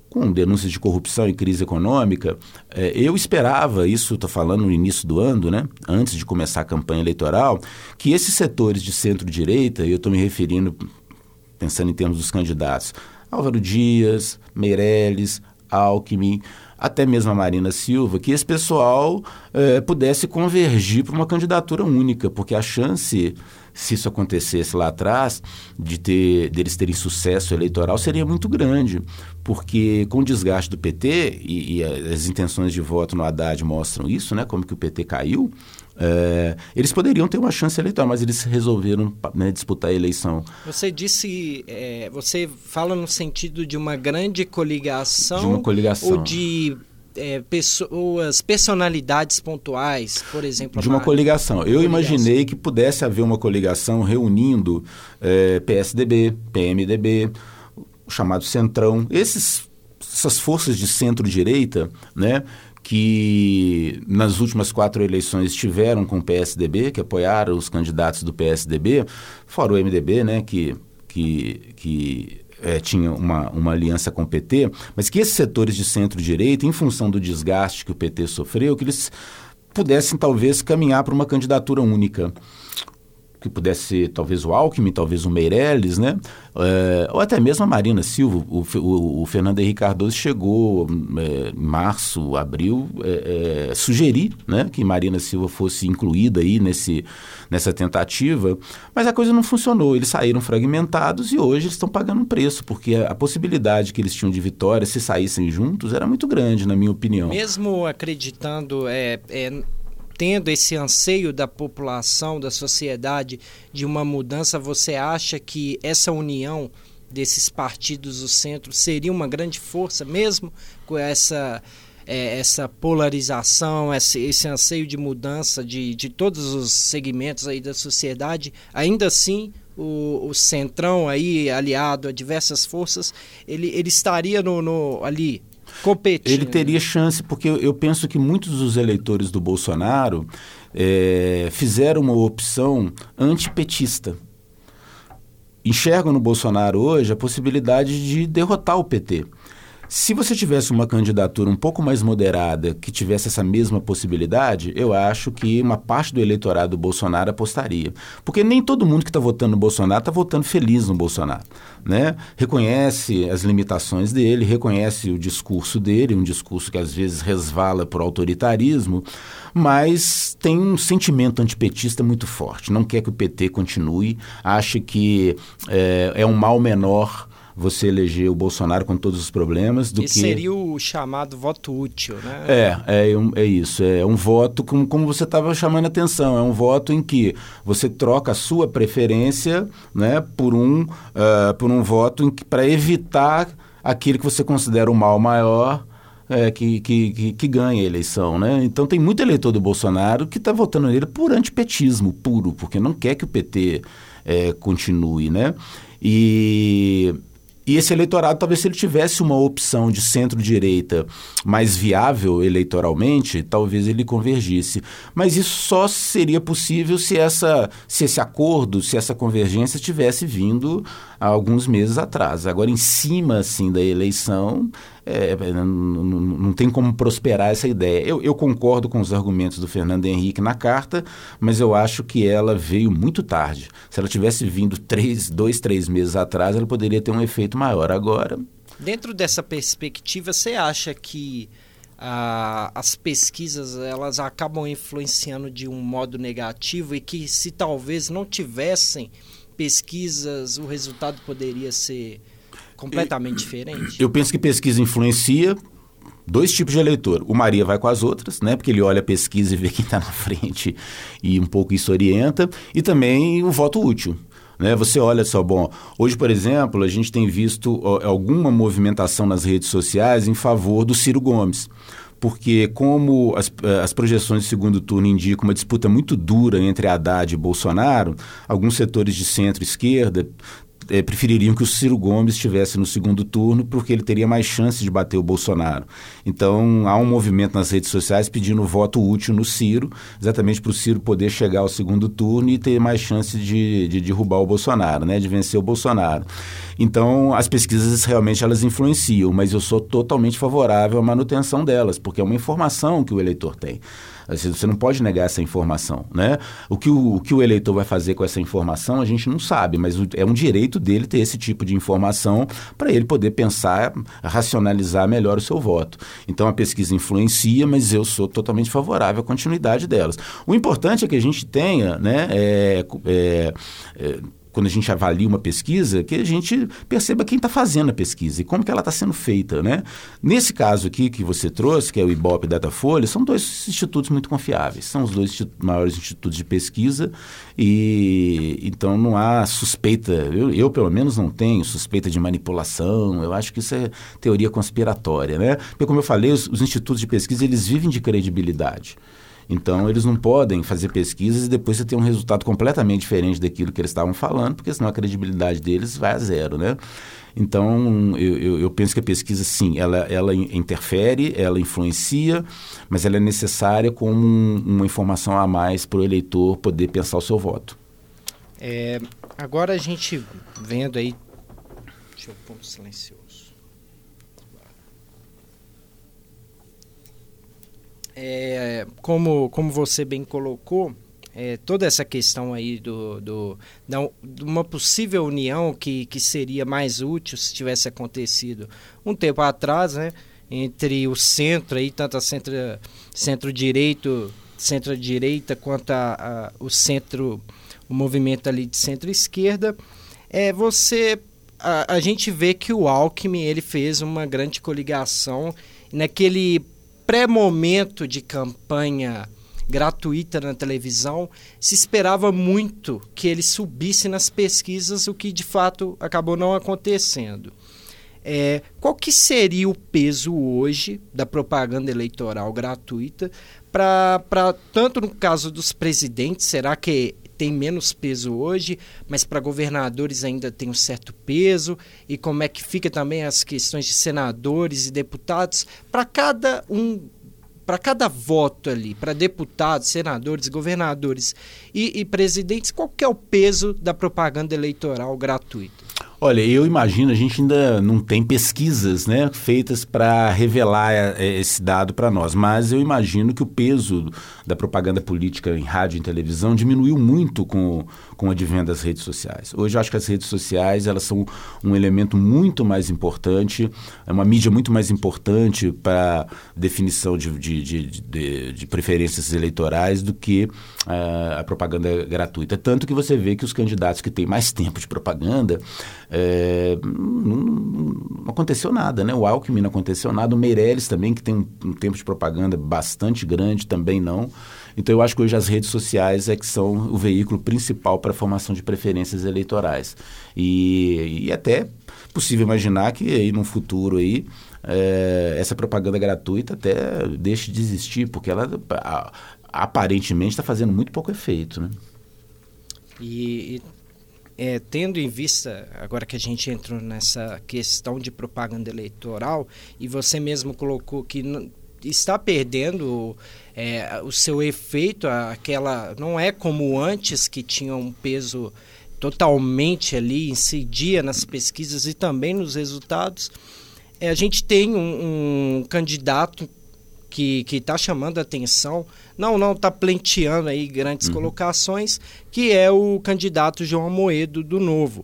com denúncias de corrupção e crise econômica, é, eu esperava, isso estou falando no início do ano, né, antes de começar a campanha eleitoral, que esses setores de centro-direita, e eu estou me referindo, pensando em termos dos candidatos, Álvaro Dias, Meirelles, Alckmin, até mesmo a Marina Silva, que esse pessoal é, pudesse convergir para uma candidatura única, porque a chance se isso acontecesse lá atrás, de ter, deles terem sucesso eleitoral, seria muito grande, porque com o desgaste do PT, e, e as intenções de voto no Haddad mostram isso, né, como que o PT caiu, é, eles poderiam ter uma chance eleitoral, mas eles resolveram né, disputar a eleição. Você disse, é, você fala no sentido de uma grande coligação, de uma coligação. ou de é, pessoas, personalidades pontuais, por exemplo. De uma coligação. Eu coligação. imaginei que pudesse haver uma coligação reunindo é, PSDB, PMDB, o chamado Centrão, esses, essas forças de centro-direita, né? que nas últimas quatro eleições estiveram com o PSDB, que apoiaram os candidatos do PSDB, fora o MDB, né, que, que, que é, tinha uma, uma aliança com o PT, mas que esses setores de centro-direita, em função do desgaste que o PT sofreu, que eles pudessem talvez caminhar para uma candidatura única que pudesse ser talvez o Alckmin, talvez o Meirelles, né? É, ou até mesmo a Marina Silva. O, o, o Fernando Henrique Cardoso chegou é, em março, abril, é, sugerir né, que Marina Silva fosse incluída aí nesse, nessa tentativa, mas a coisa não funcionou. Eles saíram fragmentados e hoje eles estão pagando um preço, porque a, a possibilidade que eles tinham de vitória se saíssem juntos era muito grande, na minha opinião. Mesmo acreditando, é, tendo esse anseio da população, da sociedade de uma mudança, você acha que essa união desses partidos do centro seria uma grande força, mesmo com essa, é, essa polarização, esse, esse anseio de mudança de, de todos os segmentos aí da sociedade? Ainda assim, o, o centrão aí, aliado a diversas forças, ele, ele estaria no, no ali Ele teria chance, porque eu, eu penso que muitos dos eleitores do Bolsonaro é, fizeram uma opção antipetista. Enxergam no Bolsonaro hoje a possibilidade de derrotar o PT. Se você tivesse uma candidatura um pouco mais moderada, que tivesse essa mesma possibilidade, eu acho que uma parte do eleitorado do Bolsonaro apostaria. Porque nem todo mundo que está votando no Bolsonaro está votando feliz no Bolsonaro. Né? Reconhece as limitações dele, reconhece o discurso dele, um discurso que às vezes resvala por autoritarismo, mas tem um sentimento antipetista muito forte. Não quer que o PT continue, acha que é, é um mal menor você eleger o Bolsonaro com todos os problemas do que seria o chamado voto útil, né? É, é, é isso. É um voto como, como você estava chamando a atenção. É um voto em que você troca a sua preferência, né, por um uh, por um voto para evitar aquele que você considera o mal maior. É, que, que, que, que, ganha a eleição, né? Então tem muito eleitor do Bolsonaro que está votando nele por antipetismo puro, porque não quer que o PT é, continue, né? E e esse eleitorado, talvez se ele tivesse uma opção de centro-direita mais viável eleitoralmente, talvez ele convergisse. Mas isso só seria possível se, essa, se esse acordo, se essa convergência tivesse vindo há alguns meses atrás. Agora, em cima assim, da eleição, é, não, não, não, tem como prosperar essa ideia. Eu, eu, concordo com os argumentos do Fernando Henrique na carta, mas eu acho que ela veio muito tarde. Se ela tivesse vindo três, dois, três meses atrás, ela poderia ter um efeito maior. Agora. Dentro dessa perspectiva, você acha que ah, as pesquisas elas acabam influenciando de um modo negativo e que se talvez não tivessem pesquisas, o resultado poderia ser completamente diferente? Eu penso que pesquisa influencia dois tipos de eleitor. O Maria vai com as outras, né? Porque ele olha a pesquisa e vê quem está na [LAUGHS] frente e um pouco isso orienta. E também o voto útil. Né? Você olha só, bom, hoje, por exemplo, a gente tem visto ó, alguma movimentação nas redes sociais em favor do Ciro Gomes porque como as, eh, as projeções de segundo turno indicam uma disputa muito dura entre Haddad e Bolsonaro, alguns setores de centro-esquerda é, prefeririam que o Ciro Gomes estivesse no segundo turno porque ele teria mais chance de bater o Bolsonaro. Então há um movimento nas redes sociais pedindo voto útil no Ciro, exatamente para o Ciro poder chegar ao segundo turno e ter mais chance de, de derrubar o Bolsonaro, né, de vencer o Bolsonaro. Então as pesquisas realmente elas influenciam, mas eu sou totalmente favorável à manutenção delas, porque é uma informação que o eleitor tem. Você não pode negar essa informação, né? O que o, o que o eleitor vai fazer com essa informação, a gente não sabe, mas é um direito dele ter esse tipo de informação para ele poder pensar, racionalizar melhor o seu voto. Então a pesquisa influencia, mas eu sou totalmente favorável à continuidade delas. O importante é que a gente tenha, né, é, é, é quando a gente avalia uma pesquisa, que a gente perceba quem está fazendo a pesquisa e como que ela está sendo feita, né? Nesse caso aqui que você trouxe, que é o Ibope e Datafolha, são dois institutos muito confiáveis, são os dois maiores institutos de pesquisa e então não há suspeita, eu, eu pelo menos não tenho suspeita de manipulação, eu acho que isso é teoria conspiratória, né? Porque como eu falei, os, os institutos de pesquisa, eles vivem de credibilidade. Então, eles não podem fazer pesquisas e depois você ter um resultado completamente diferente daquilo que eles estavam falando, porque senão a credibilidade deles vai a zero, né? Então, eu, eu, eu, penso que a pesquisa, sim, ela, ela interfere, ela influencia, mas ela é necessária como um, uma informação a mais para o eleitor poder pensar o seu voto. É, agora a gente vendo aí... Deixa eu pôr um silencioso. É, como, como você bem colocou, é, toda essa questão aí do, do, da, de uma possível união que, que seria mais útil se tivesse acontecido um tempo atrás, né? Entre o centro aí, tanto a centro, centro-direito, centro-direita, quanto a, a, o centro, o movimento ali de centro-esquerda, é, você, a, a gente vê que o Alckmin, ele fez uma grande coligação naquele pré-momento de campanha gratuita na televisão, se esperava muito que ele subisse nas pesquisas, o que de fato acabou não acontecendo. É, qual que seria o peso hoje da propaganda eleitoral gratuita para tanto no caso dos presidentes, será que tem menos peso hoje, mas para governadores ainda tem um certo peso, e como é que fica também as questões de senadores e deputados, para cada um para cada voto ali, para deputados, senadores, governadores e, e presidentes, qual é o peso da propaganda eleitoral gratuita? Olha, eu imagino, a gente ainda não tem pesquisas né, feitas para revelar é, esse dado para nós, mas eu imagino que o peso da propaganda política em rádio e em televisão diminuiu muito com, com o advento das redes sociais. Hoje eu acho que as redes sociais elas são um elemento muito mais importante, é uma mídia muito mais importante para definição de, de, de, de, de preferências eleitorais do que uh, a propaganda gratuita. Tanto que você vê que os candidatos que têm mais tempo de propaganda é, não, não, aconteceu nada, né? O Alckmin não aconteceu nada, o Meirelles também, que tem um, um, tempo de propaganda bastante grande, também não. Então eu acho que hoje as redes sociais é que são o veículo principal para a formação de preferências eleitorais. E, e até possível imaginar que aí no futuro aí é, essa propaganda gratuita até deixe de existir, porque ela aparentemente está fazendo muito pouco efeito, né? E, é, tendo em vista, agora que a gente entrou nessa questão de propaganda eleitoral, e você mesmo colocou que está perdendo é, o seu efeito, aquela não é como antes que tinha um peso totalmente ali, incidia nas pesquisas e também nos resultados. É, a gente tem um, um candidato que está chamando a atenção, não não está plenteando aí grandes uhum. colocações, que é o candidato João Moedo do Novo,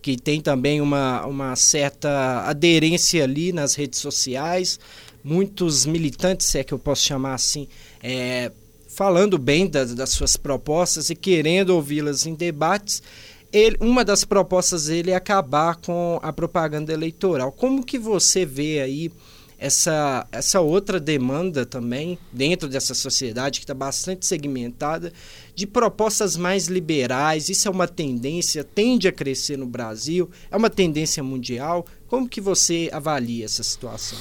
que tem também uma, uma certa aderência ali nas redes sociais, muitos militantes, se é que eu posso chamar assim, é, falando bem das, das suas propostas e querendo ouvi-las em debates. Ele, uma das propostas dele é acabar com a propaganda eleitoral. Como que você vê aí essa, essa outra demanda também, dentro dessa sociedade que está bastante segmentada, de propostas mais liberais. Isso é uma tendência, tende a crescer no Brasil, é uma tendência mundial. Como que você avalia essa situação?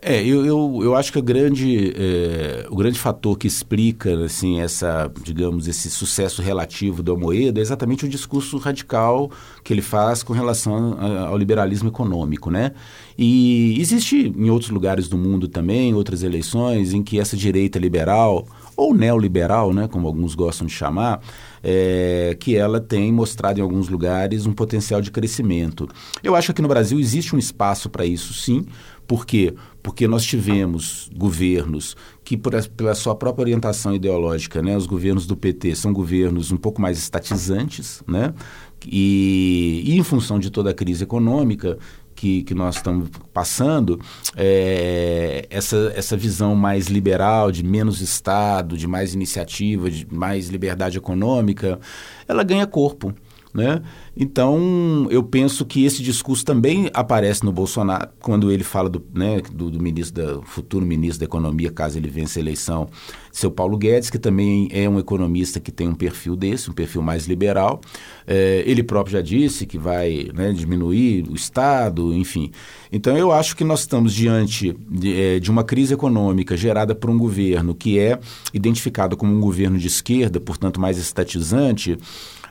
É, eu, eu, eu acho que grande, é, o grande fator que explica assim, essa, digamos, esse sucesso relativo do Almoeda é exatamente o discurso radical que ele faz com relação ao liberalismo econômico, né? E existe em outros lugares do mundo também, outras eleições, em que essa direita liberal, ou neoliberal, né, como alguns gostam de chamar, é, que ela tem mostrado em alguns lugares um potencial de crescimento. Eu acho que no Brasil existe um espaço para isso, sim, por quê? Porque nós tivemos governos que, por, pela sua própria orientação ideológica, né, os governos do PT são governos um pouco mais estatizantes, né? E, e em função de toda a crise econômica, que, que, nós estamos passando, é, essa, essa visão mais liberal, de menos Estado, de mais iniciativa, de mais liberdade econômica, ela ganha corpo. Né? Então, eu penso que esse discurso também aparece no Bolsonaro, quando ele fala do, né, do, do ministro da, futuro ministro da Economia, caso ele vença a eleição, seu Paulo Guedes, que também é um economista que tem um perfil desse, um perfil mais liberal. É, ele próprio já disse que vai né, diminuir o Estado, enfim. Então, eu acho que nós estamos diante de, é, de uma crise econômica gerada por um governo que é identificado como um governo de esquerda, portanto, mais estatizante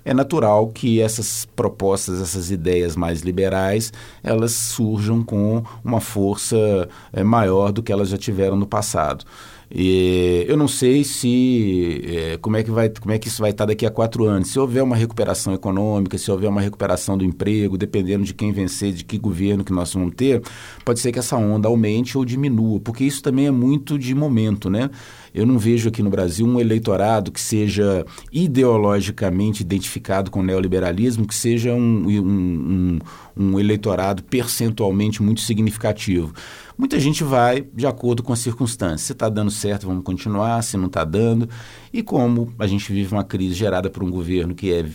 é natural que essas propostas, essas ideias mais liberais, elas surjam com uma força é, maior do que elas já tiveram no passado. E eu não sei se é, como é que vai como é que isso vai estar daqui a quatro anos. Se houver uma recuperação econômica, se houver uma recuperação do emprego, dependendo de quem vencer, de que governo que nós vamos ter, pode ser que essa onda aumente ou diminua, porque isso também é muito de momento, né? Eu não vejo aqui no Brasil um eleitorado que seja ideologicamente identificado com o neoliberalismo, que seja um, um, um, um eleitorado percentualmente muito significativo. Muita gente vai de acordo com as circunstâncias. Se está dando certo, vamos continuar. Se não está dando. E como a gente vive uma crise gerada por um governo que é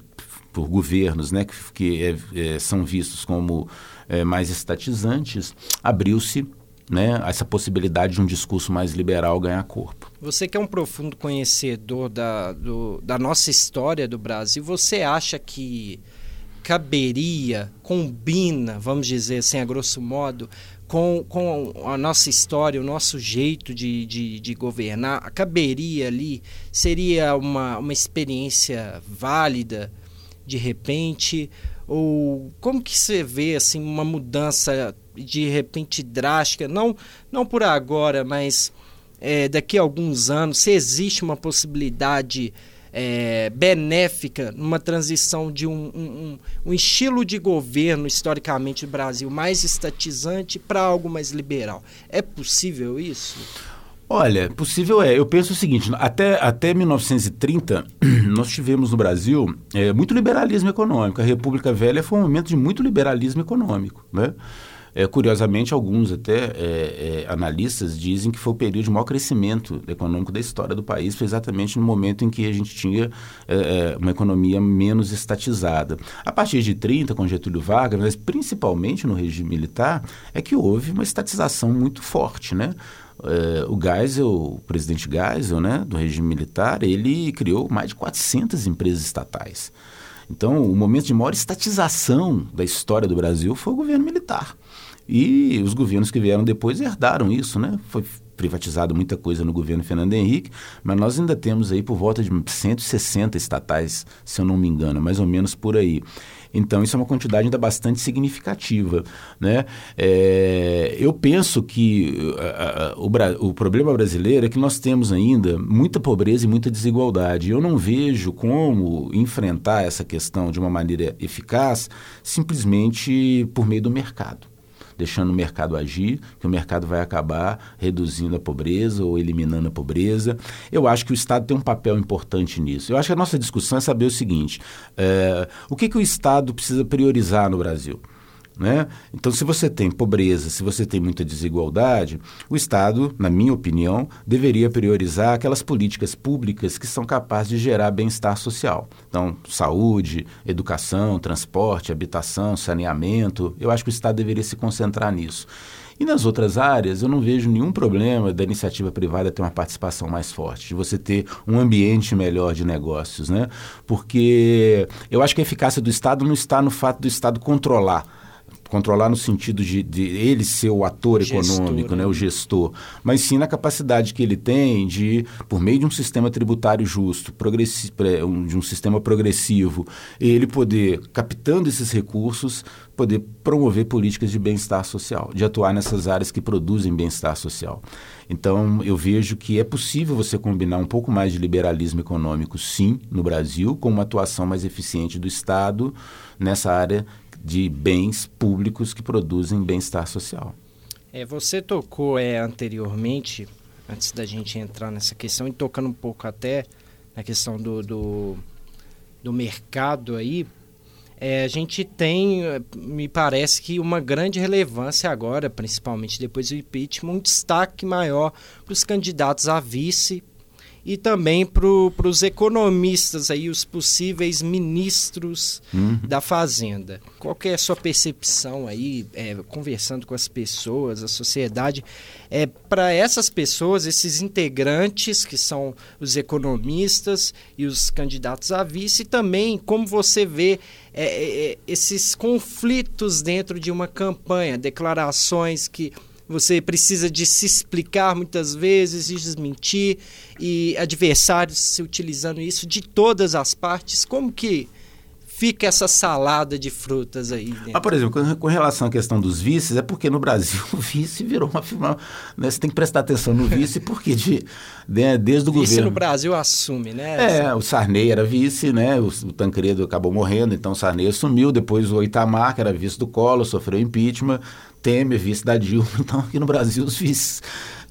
por governos né, que, que é, é, são vistos como é, mais estatizantes, abriu-se né, essa possibilidade de um discurso mais liberal ganhar corpo. Você que é um profundo conhecedor da, do, da nossa história do Brasil, você acha que caberia, combina, vamos dizer assim, a grosso modo, com, com a nossa história, o nosso jeito de, de, de governar, caberia ali, seria uma, uma experiência válida, de repente, ou como que você vê assim uma mudança de repente drástica, não, não por agora, mas é, daqui a alguns anos, se existe uma possibilidade é, benéfica numa transição de um, um, um, estilo de governo historicamente do Brasil mais estatizante para algo mais liberal. É possível isso? Olha, possível é. Eu penso o seguinte: até, até 1930, [CLEARS THROAT] nós tivemos no Brasil é, muito liberalismo econômico. A República Velha foi um momento de muito liberalismo econômico. Né? É, curiosamente, alguns até é, é, analistas dizem que foi o período de maior crescimento econômico da história do país, foi exatamente no momento em que a gente tinha é, é, uma economia menos estatizada. A partir de 30, com Getúlio Vargas, mas principalmente no regime militar, é que houve uma estatização muito forte, né? O Geisel, o presidente Geisel, né, do regime militar, ele criou mais de 400 empresas estatais. Então, o momento de maior estatização da história do Brasil foi o governo militar. E os governos que vieram depois herdaram isso, né? Foi privatizado muita coisa no governo Fernando Henrique, mas nós ainda temos aí por volta de 160 estatais, se eu não me engano, mais ou menos por aí. Então, isso é uma quantidade ainda bastante significativa. Né? É, eu penso que a, a, o, o, problema brasileiro é que nós temos ainda muita pobreza e muita desigualdade. Eu não vejo como enfrentar essa questão de uma maneira eficaz simplesmente por meio do mercado deixando o mercado agir, que o mercado vai acabar reduzindo a pobreza ou eliminando a pobreza. Eu acho que o Estado tem um papel importante nisso. Eu acho que a nossa discussão é saber o seguinte: é, o que, que o Estado precisa priorizar no Brasil? Né? Então, se você tem pobreza, se você tem muita desigualdade, o Estado, na minha opinião, deveria priorizar aquelas políticas públicas que são capazes de gerar bem-estar social. Então, saúde, educação, transporte, habitação, saneamento. Eu acho que o Estado deveria se concentrar nisso. E nas outras áreas, eu não vejo nenhum problema da iniciativa privada ter uma participação mais forte, de você ter um ambiente melhor de negócios, né? Porque eu acho que a eficácia do Estado não está no fato do Estado controlar controlar no sentido de, de ele ser o ator gestor, econômico, né? né? o gestor, mas sim na capacidade que ele tem de, por meio de um sistema tributário justo, de um sistema progressivo, ele poder, captando esses recursos, poder promover políticas de bem-estar social, de atuar nessas áreas que produzem bem-estar social. Então, eu vejo que é possível você combinar um pouco mais de liberalismo econômico, sim, no Brasil, com uma atuação mais eficiente do Estado nessa área de bens públicos que produzem bem-estar social. É, você tocou é, anteriormente, antes da gente entrar nessa questão, e tocando um pouco até na questão do, do, do mercado aí, é, a gente tem, me parece que uma grande relevância agora, principalmente depois do impeachment, um destaque maior para os candidatos a vice e também para os economistas aí, os possíveis ministros uhum. da Fazenda. Qual é a sua percepção aí, é, conversando com as pessoas, a sociedade, é, para essas pessoas, esses integrantes que são os economistas e os candidatos a vice, e também como você vê é, é, é esses conflitos dentro de uma campanha, declarações que você precisa de se explicar muitas vezes e desmentir e adversários se utilizando isso de todas as partes. Como que fica essa salada de frutas aí? Dentro? Ah, por exemplo, com, relação à questão dos vices, é porque no Brasil [LAUGHS] o vice virou uma firma. Né, você tem que prestar atenção no vice, porque de, de né, desde o vice governo. no Brasil assume, né? É, o Sarney era vice, né? O, o Tancredo acabou morrendo, então o Sarney assumiu. Depois o Itamar, que era vice do Collor, sofreu impeachment. Temer, vice da Dilma. [LAUGHS] Então, aqui no Brasil, os vices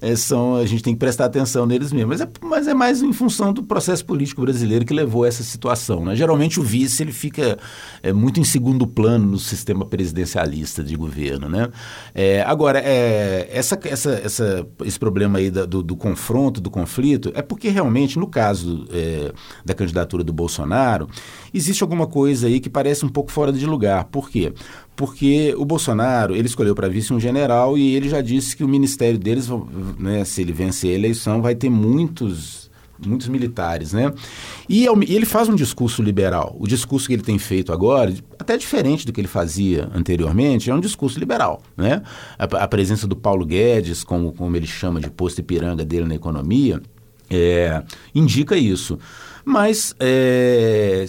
é, são, a gente tem que prestar atenção neles mesmo. Mas é, mas é mais em função do processo político brasileiro que levou a essa situação. Né? Geralmente o vice ele fica é, muito em segundo plano no sistema presidencialista de governo. Né? É, agora, é, essa, essa, essa, esse problema aí da, do, do, confronto, do conflito, é porque realmente, no caso da candidatura do Bolsonaro, existe alguma coisa aí que parece um pouco fora de lugar. Por quê? porque o Bolsonaro ele escolheu para vice um general e ele já disse que o ministério deles, né, se ele vencer a eleição, vai ter muitos muitos militares, né? E ele faz um discurso liberal. O discurso que ele tem feito agora, até diferente do que ele fazia anteriormente, é um discurso liberal, né? A, a presença do Paulo Guedes, como, como ele chama de posto Ipiranga dele na economia, é, indica isso. Mas é,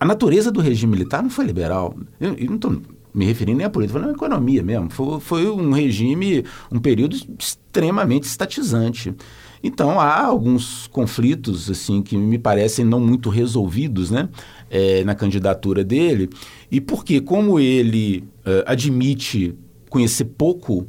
a natureza do regime militar não foi liberal. Eu, eu não estou me referindo nem à política, falando à economia mesmo. Foi, foi um regime, um período extremamente estatizante. Então há alguns conflitos assim que me parecem não muito resolvidos, né, é, na candidatura dele. E porque como ele uh, admite conhecer pouco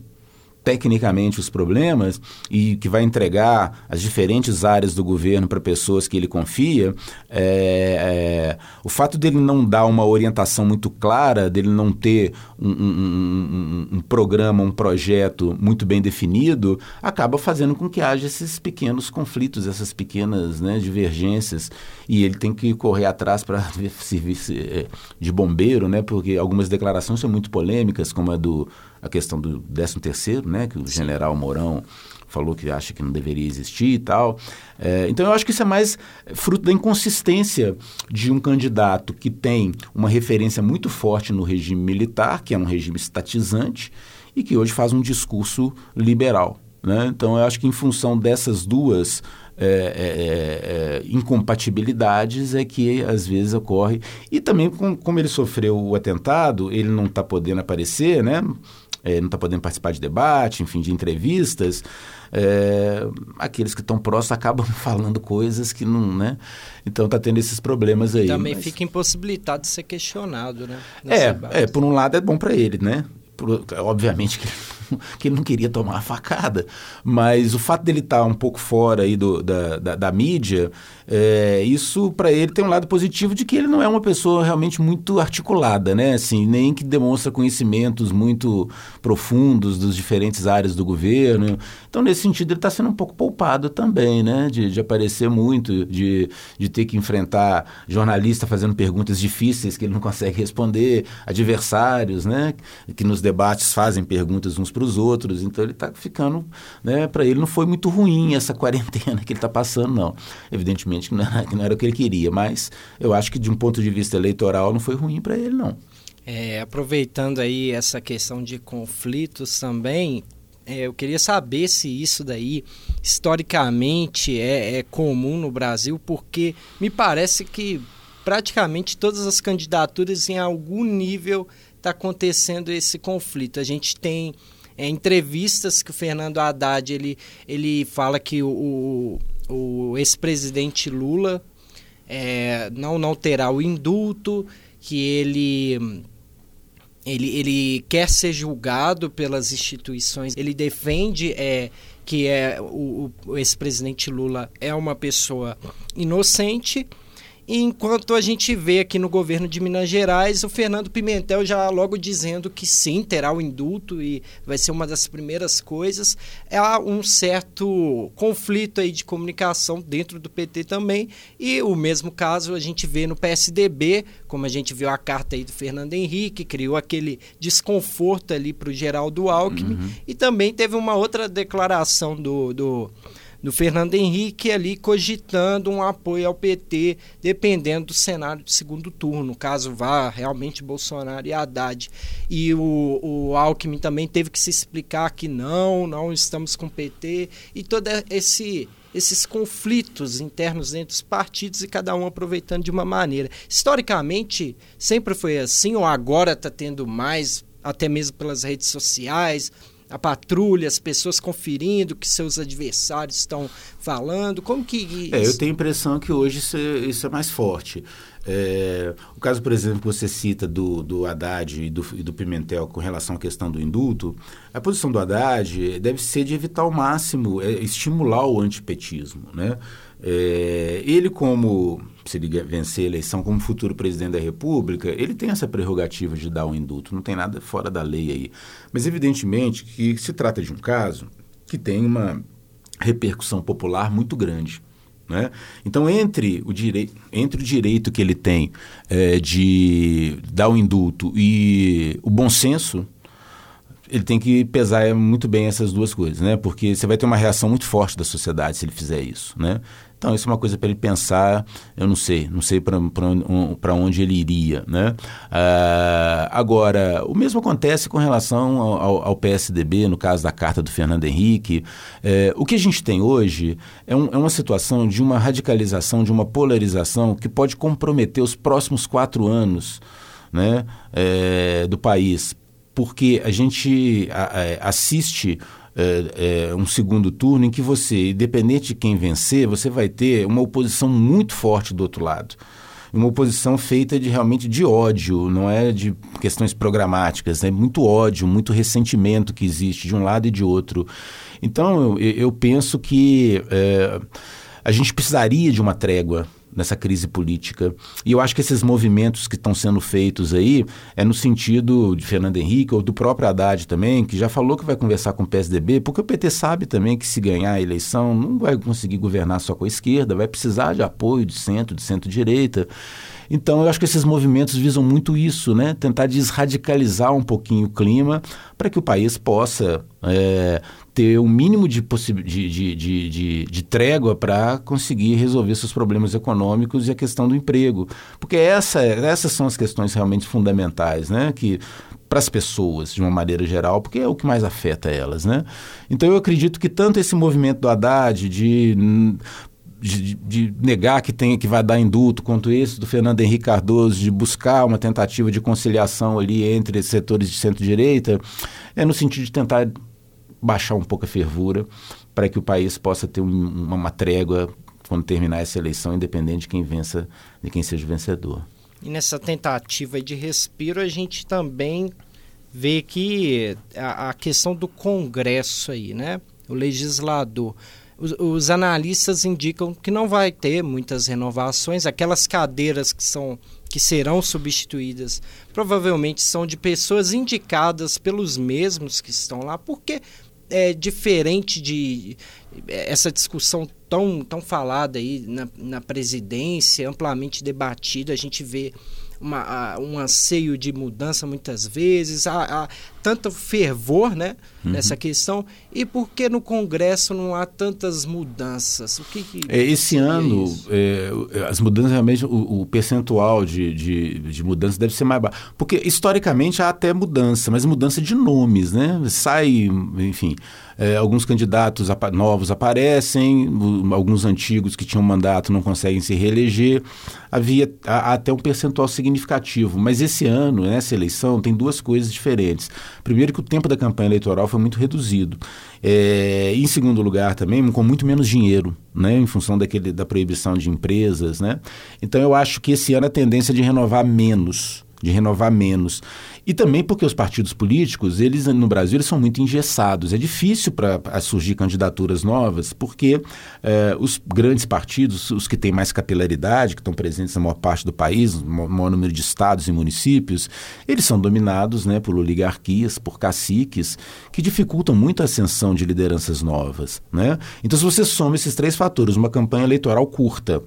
tecnicamente os problemas e que vai entregar as diferentes áreas do governo para pessoas que ele confia, é, é, o fato dele não dar uma orientação muito clara, dele não ter um, um, um, um, programa, um projeto muito bem definido, acaba fazendo com que haja esses pequenos conflitos, essas pequenas né, divergências. E ele tem que correr atrás para [LAUGHS] servir é, de bombeiro, né, porque algumas declarações são muito polêmicas, como a do a questão do 13 terceiro, né, que o general Mourão falou que acha que não deveria existir e tal. É, então eu acho que isso é mais fruto da inconsistência de um candidato que tem uma referência muito forte no regime militar, que é um regime estatizante, e que hoje faz um discurso liberal. Né? Então eu acho que em função dessas duas é, é, é, é incompatibilidades é que às vezes ocorre. E também, com, como ele sofreu o atentado, ele não está podendo aparecer, né? É, não está podendo participar de debate, enfim, de entrevistas, é, aqueles que estão próximos acabam [LAUGHS] falando coisas que não, né? Então está tendo esses problemas aí. Também mas... fica impossibilitado de ser questionado, né? É, é, por um lado é bom para ele, né? Por, obviamente que [LAUGHS] que ele não queria tomar a facada. Mas o fato dele estar tá um pouco fora aí do, da, da, da mídia, é, isso para ele tem um lado positivo de que ele não é uma pessoa realmente muito articulada, né? Assim, nem que demonstra conhecimentos muito profundos dos diferentes áreas do governo. Então, nesse sentido, ele está sendo um pouco poupado também, né? De, de aparecer muito, de, de ter que enfrentar jornalista fazendo perguntas difíceis que ele não consegue responder, adversários, né? Que nos debates fazem perguntas uns para para os outros. Então ele está ficando, né, para ele não foi muito ruim essa quarentena que ele está passando, não. Evidentemente que não, era, que não era o que ele queria, mas eu acho que de um ponto de vista eleitoral não foi ruim para ele, não. É, aproveitando aí essa questão de conflitos também, é, eu queria saber se isso daí historicamente é, é comum no Brasil, porque me parece que praticamente todas as candidaturas em algum nível está acontecendo esse conflito. A gente tem é, entrevistas que o Fernando Haddad ele, ele fala que o, o, o ex-presidente Lula é, não, não terá o indulto, que ele ele, ele quer ser julgado pelas instituições, ele defende é, que é o, o ex-presidente Lula é uma pessoa inocente enquanto a gente vê aqui no governo de Minas Gerais o Fernando Pimentel já logo dizendo que sim, terá o indulto e vai ser uma das primeiras coisas. Há um certo conflito aí de comunicação dentro do PT também. E o mesmo caso a gente vê no PSDB, como a gente viu a carta aí do Fernando Henrique, criou aquele desconforto ali para o Geraldo Alckmin. Uhum. E também teve uma outra declaração do, do do Fernando Henrique ali cogitando um apoio ao PT, dependendo do cenário de segundo turno, caso vá realmente Bolsonaro e Haddad. E o, o Alckmin também teve que se explicar que não, não estamos com o PT, e todo esse esses conflitos internos entre os partidos e cada um aproveitando de uma maneira. Historicamente, sempre foi assim, ou agora está tendo mais, até mesmo pelas redes sociais, a patrulha, as pessoas conferindo o que seus adversários estão falando? Como que. É, eu tenho a impressão que hoje isso é, isso é mais forte. É, o caso, por exemplo, que você cita do, do Haddad e do, e do, Pimentel com relação à questão do indulto, a posição do Haddad deve ser de evitar ao máximo, é, estimular o antipetismo. Né? É, ele, como se ele vencer a eleição como futuro presidente da República, ele tem essa prerrogativa de dar um indulto, não tem nada fora da lei aí. Mas, evidentemente, que se trata de um caso que tem uma repercussão popular muito grande. Né? Então, entre o, direi entre o direito que ele tem é, de dar o indulto e o bom senso, ele tem que pesar muito bem essas duas coisas, né? Porque você vai ter uma reação muito forte da sociedade se ele fizer isso, né? Então, isso é uma coisa para ele pensar, eu não sei, não sei para onde ele iria. Né? Ah, agora, o mesmo acontece com relação ao, ao, PSDB, no caso da carta do Fernando Henrique. É, o que a gente tem hoje é, um, é uma situação de uma radicalização, de uma polarização que pode comprometer os próximos quatro anos né, é, do país porque a gente assiste é, é, um segundo turno em que você, independente de quem vencer, você vai ter uma oposição muito forte do outro lado. Uma oposição feita de realmente de ódio, não é de questões programáticas, é muito ódio, muito ressentimento que existe de um lado e de outro. Então eu, eu penso que é, a gente precisaria de uma trégua nessa crise política. E eu acho que esses movimentos que estão sendo feitos aí é no sentido de Fernando Henrique ou do próprio Haddad também, que já falou que vai conversar com o PSDB, porque o PT sabe também que se ganhar a eleição não vai conseguir governar só com a esquerda, vai precisar de apoio de centro, de centro-direita. Então, eu acho que esses movimentos visam muito isso, né? Tentar desradicalizar um pouquinho o clima para que o país possa é, ter um mínimo de, de, de, de, de trégua para conseguir resolver seus problemas econômicos e a questão do emprego. Porque essa, essas são as questões realmente fundamentais, né? Que para as pessoas, de uma maneira geral, porque é o que mais afeta elas, né? Então eu acredito que tanto esse movimento do Haddad de de, de, negar que tem que vai dar indulto, quanto esse do Fernando Henrique Cardoso de buscar uma tentativa de conciliação ali entre setores de centro-direita, é no sentido de tentar baixar um pouco a fervura para que o país possa ter um, uma, uma trégua quando terminar essa eleição, independente de quem vença, de quem seja o vencedor. E nessa tentativa de respiro, a gente também vê que a, a questão do Congresso aí, né? O legislador os, os, analistas indicam que não vai ter muitas renovações. Aquelas cadeiras que são que serão substituídas provavelmente são de pessoas indicadas pelos mesmos que estão lá, porque é diferente de essa discussão tão, tão falada aí na, na presidência, amplamente debatida, a gente vê uma, a, um anseio de mudança muitas vezes, a, a, tanto fervor né, uhum. nessa questão e por que no Congresso não há tantas mudanças? O que, que é, Esse ano, é, as mudanças realmente, o, o percentual de, de, de mudanças deve ser mais baixo. Porque historicamente há até mudança, mas mudança de nomes, né? Sai, enfim. É, alguns candidatos novos aparecem, alguns antigos que tinham mandato não conseguem se reeleger. Havia até um percentual significativo. Mas esse ano, nessa eleição, tem duas coisas diferentes. Primeiro, que o tempo da campanha eleitoral foi muito reduzido. É, em segundo lugar, também, com muito menos dinheiro, né, em função daquele, da proibição de empresas. Né? Então, eu acho que esse ano a tendência é de renovar menos de renovar menos. E também porque os partidos políticos, eles no Brasil, eles são muito engessados. É difícil para surgir candidaturas novas, porque eh, os grandes partidos, os que têm mais capilaridade, que estão presentes na maior parte do país, no maior número de estados e municípios, eles são dominados né, por oligarquias, por caciques, que dificultam muito a ascensão de lideranças novas. Né? Então, se você soma esses três fatores, uma campanha eleitoral curta,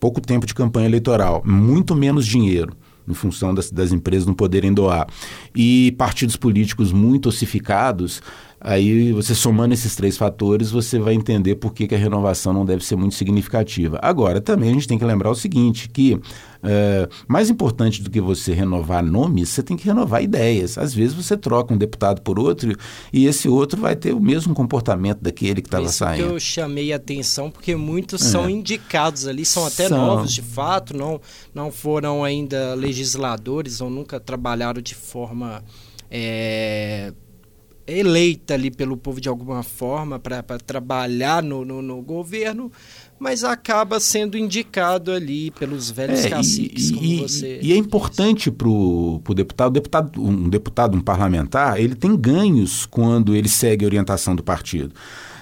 pouco tempo de campanha eleitoral, muito menos dinheiro, em função das, das empresas não poderem doar. E partidos políticos muito ossificados, aí você somando esses três fatores, você vai entender por que, que a renovação não deve ser muito significativa. Agora, também a gente tem que lembrar o seguinte, que é, mais importante do que você renovar nomes, você tem que renovar ideias. Às vezes você troca um deputado por outro e esse outro vai ter o mesmo comportamento daquele que estava saindo. Que eu chamei a atenção porque muitos é. são indicados ali, são até são. novos de fato, não, não foram ainda legisladores ou nunca trabalharam de forma é, eleita ali pelo povo de alguma forma para trabalhar no, no, no governo mas acaba sendo indicado ali pelos velhos é, caciques, e, como e, você. E é importante para o deputado, deputado, um deputado, um parlamentar, ele tem ganhos quando ele segue a orientação do partido.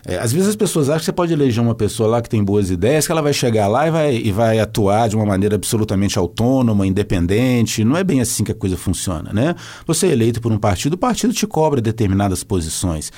É, às vezes as pessoas acham que você pode eleger uma pessoa lá que tem boas ideias, que ela vai chegar lá e vai, e vai atuar de uma maneira absolutamente autônoma, independente. Não é bem assim que a coisa funciona, né? Você é eleito por um partido, o partido te cobra determinadas posições.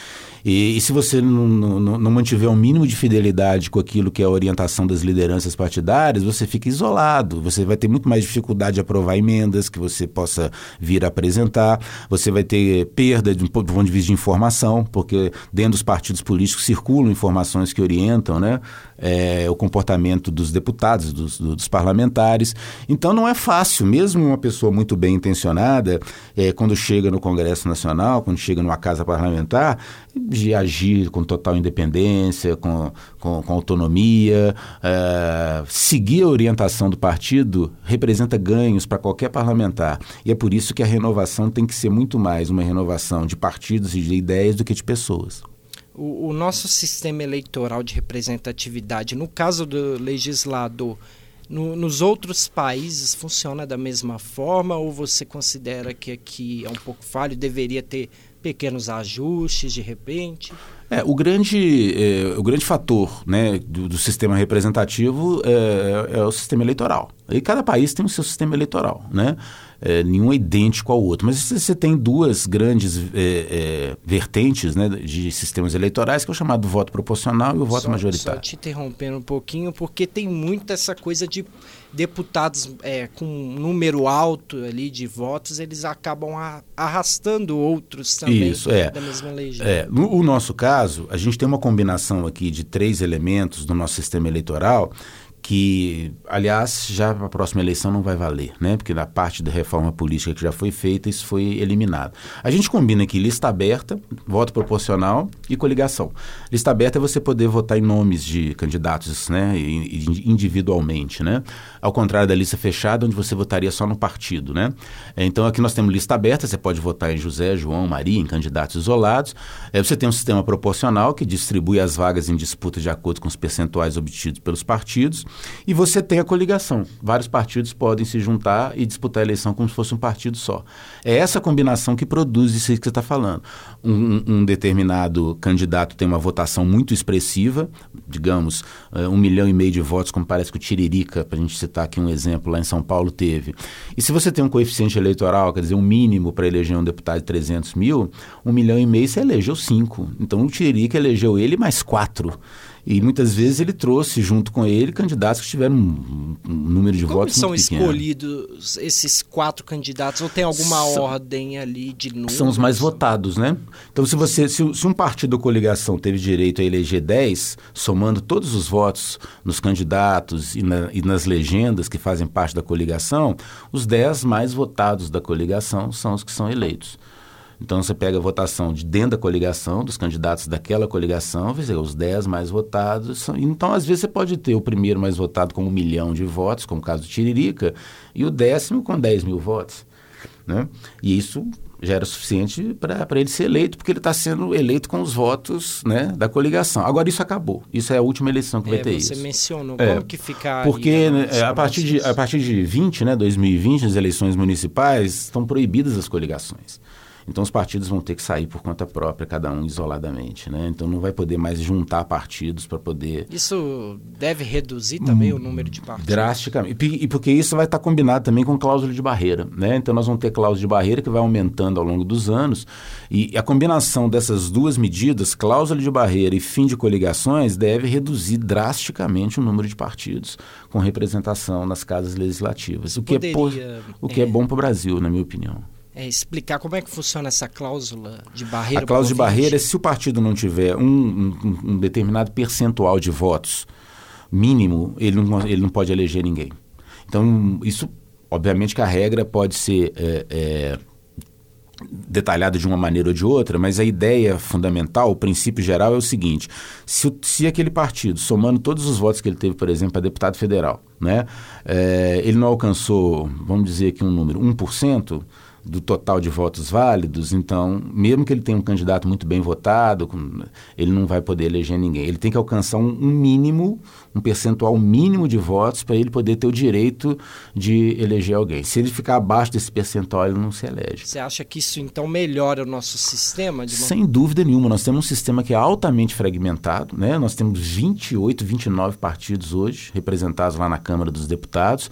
E, e se você não, não, não, mantiver um mínimo de fidelidade com aquilo que é a orientação das lideranças partidárias, você fica isolado. Você vai ter muito mais dificuldade de aprovar emendas que você possa vir apresentar. Você vai ter perda de um ponto de vista de informação, porque dentro dos partidos políticos circulam informações que orientam né, é, o comportamento dos deputados, dos, dos, parlamentares. Então não é fácil, mesmo uma pessoa muito bem intencionada, é, quando chega no Congresso Nacional, quando chega numa casa parlamentar, de agir com total independência, com, com, com autonomia. É, seguir a orientação do partido representa ganhos para qualquer parlamentar. E é por isso que a renovação tem que ser muito mais uma renovação de partidos e de ideias do que de pessoas. O, o nosso sistema eleitoral de representatividade, no caso do legislador, no, nos outros países funciona da mesma forma ou você considera que aqui é um pouco falho, deveria ter pequenos ajustes de repente? É, o, grande, é, o grande fator né, do, do sistema representativo é, é, o sistema eleitoral. E cada país tem o seu sistema eleitoral, né? É, nenhum é idêntico ao outro. Mas você tem duas grandes é, é, vertentes né, de sistemas eleitorais, que é o chamado voto proporcional e o voto só, majoritário. Só te interrompendo um pouquinho, porque tem muito essa coisa de deputados é, com um número alto ali de votos, eles acabam arrastando outros também Isso, é. da mesma legenda. É. No o nosso caso, a gente tem uma combinação aqui de três elementos do nosso sistema eleitoral que, aliás, já a próxima eleição não vai valer, né? Porque na parte da reforma política que já foi feita, isso foi eliminado. A gente combina aqui lista aberta, voto proporcional e coligação. Lista aberta é você poder votar em nomes de candidatos, né? Individualmente, né? Ao contrário da lista fechada, onde você votaria só no partido, né? Então aqui nós temos lista aberta, você pode votar em José, João, Maria, em candidatos isolados. É, você tem um sistema proporcional que distribui as vagas em disputa de acordo com os percentuais obtidos pelos partidos. E você tem a coligação. Vários partidos podem se juntar e disputar a eleição como se fosse um partido só. É essa combinação que produz isso que você está falando. Um, um, determinado candidato tem uma votação muito expressiva, digamos, uh, um milhão e meio de votos, como parece que o Tiririca, para a gente citar aqui um exemplo, lá em São Paulo teve. E se você tem um coeficiente eleitoral, quer dizer, um mínimo para eleger um deputado de 300 mil, um milhão e meio você elegeu cinco. Então o Tiririca elegeu ele mais quatro. E muitas vezes ele trouxe junto com ele candidatos que tiveram um, um número de Como votos são muito pequeno. escolhidos esses quatro candidatos? Ou tem alguma São- ordem ali de números? São os mais votados, né? Então, se você, se, se um partido ou coligação teve direito a eleger 10, somando todos os votos nos candidatos e, na- e nas legendas que fazem parte da coligação, os 10 mais votados da coligação são os que são eleitos. Então, você pega a votação de dentro da coligação, dos candidatos daquela coligação, dizer, os 10 mais votados. São, então, às vezes, você pode ter o primeiro mais votado com um milhão de votos, como o caso do Tiririca, e o décimo com 10 mil votos. Né? E isso já era suficiente para ele ser eleito, porque ele está sendo eleito com os votos né, da coligação. Agora, isso acabou. Isso é a última eleição que vai É, ter você isso. mencionou. É, Como que fica Porque né, é, a, partir de, a partir de 20, né, 2020, as eleições municipais, estão proibidas as coligações. Então os partidos vão ter que sair por conta própria, cada um isoladamente. Né? Então não vai poder mais juntar partidos para poder Isso deve reduzir também o número de partidos? drasticamente. E porque isso vai estar combinado também com cláusula de barreira. Né? Então nós vamos ter cláusula de barreira que vai aumentando ao longo dos anos. E a combinação dessas duas medidas, cláusula de barreira e fim de coligações, deve reduzir drasticamente o número de partidos com representação nas casas legislativas. O que, é, po- Poderia, o que é é, bom para o Brasil, na minha opinião. É, explicar como é que funciona essa cláusula de barreira? A cláusula de barreira é se o partido não tiver um, um- um determinado percentual de votos mínimo, ele não, ele não pode eleger ninguém. Então, isso, obviamente que a regra pode ser é, é, detalhada de uma maneira ou de outra, mas a ideia fundamental, o princípio geral é o seguinte: se, se aquele partido, somando todos os votos que ele teve, por exemplo, para deputado federal, né, é, ele não alcançou, vamos dizer aqui um número, 1% do total de votos válidos, então, mesmo que ele tenha um candidato muito bem votado, ele não vai poder eleger ninguém. Ele tem que alcançar um, mínimo, um percentual mínimo de votos para ele poder ter o direito de eleger alguém. Se ele ficar abaixo desse percentual, ele não se elege. Você acha que isso então melhora o nosso sistema? Uma... Sem dúvida nenhuma, nós temos um sistema que é altamente fragmentado, né? Nós temos 28, 29 partidos hoje representados lá na Câmara dos Deputados.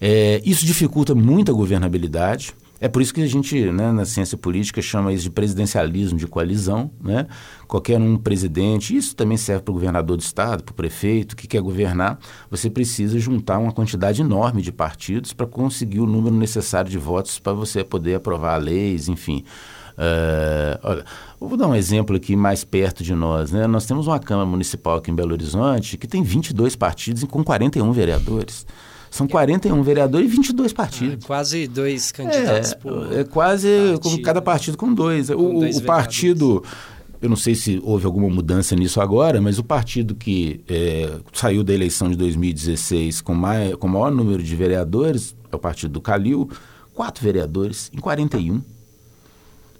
É, isso dificulta muito a governabilidade. É por isso que a gente, né, na ciência política, chama isso de presidencialismo de coalizão. Né? Qualquer um presidente, isso também serve para o governador do estado, para o prefeito, que quer governar, você precisa juntar uma quantidade enorme de partidos para conseguir o número necessário de votos para você poder aprovar leis, enfim. É, olha, vou dar um exemplo aqui mais perto de nós. Né? Nós temos uma Câmara Municipal aqui em Belo Horizonte que tem 22 partidos e com 41 vereadores. São 41 vereadores e 22 Ah, partidos. quase dois candidatos por... É, é quase partido. como cada partido com dois. O, Com o- dois o partido, eu não sei se houve alguma mudança nisso agora, mas o partido que é, saiu da eleição de 2016 com, mai, com o maior número de vereadores é o partido do Calil, quatro vereadores em 41.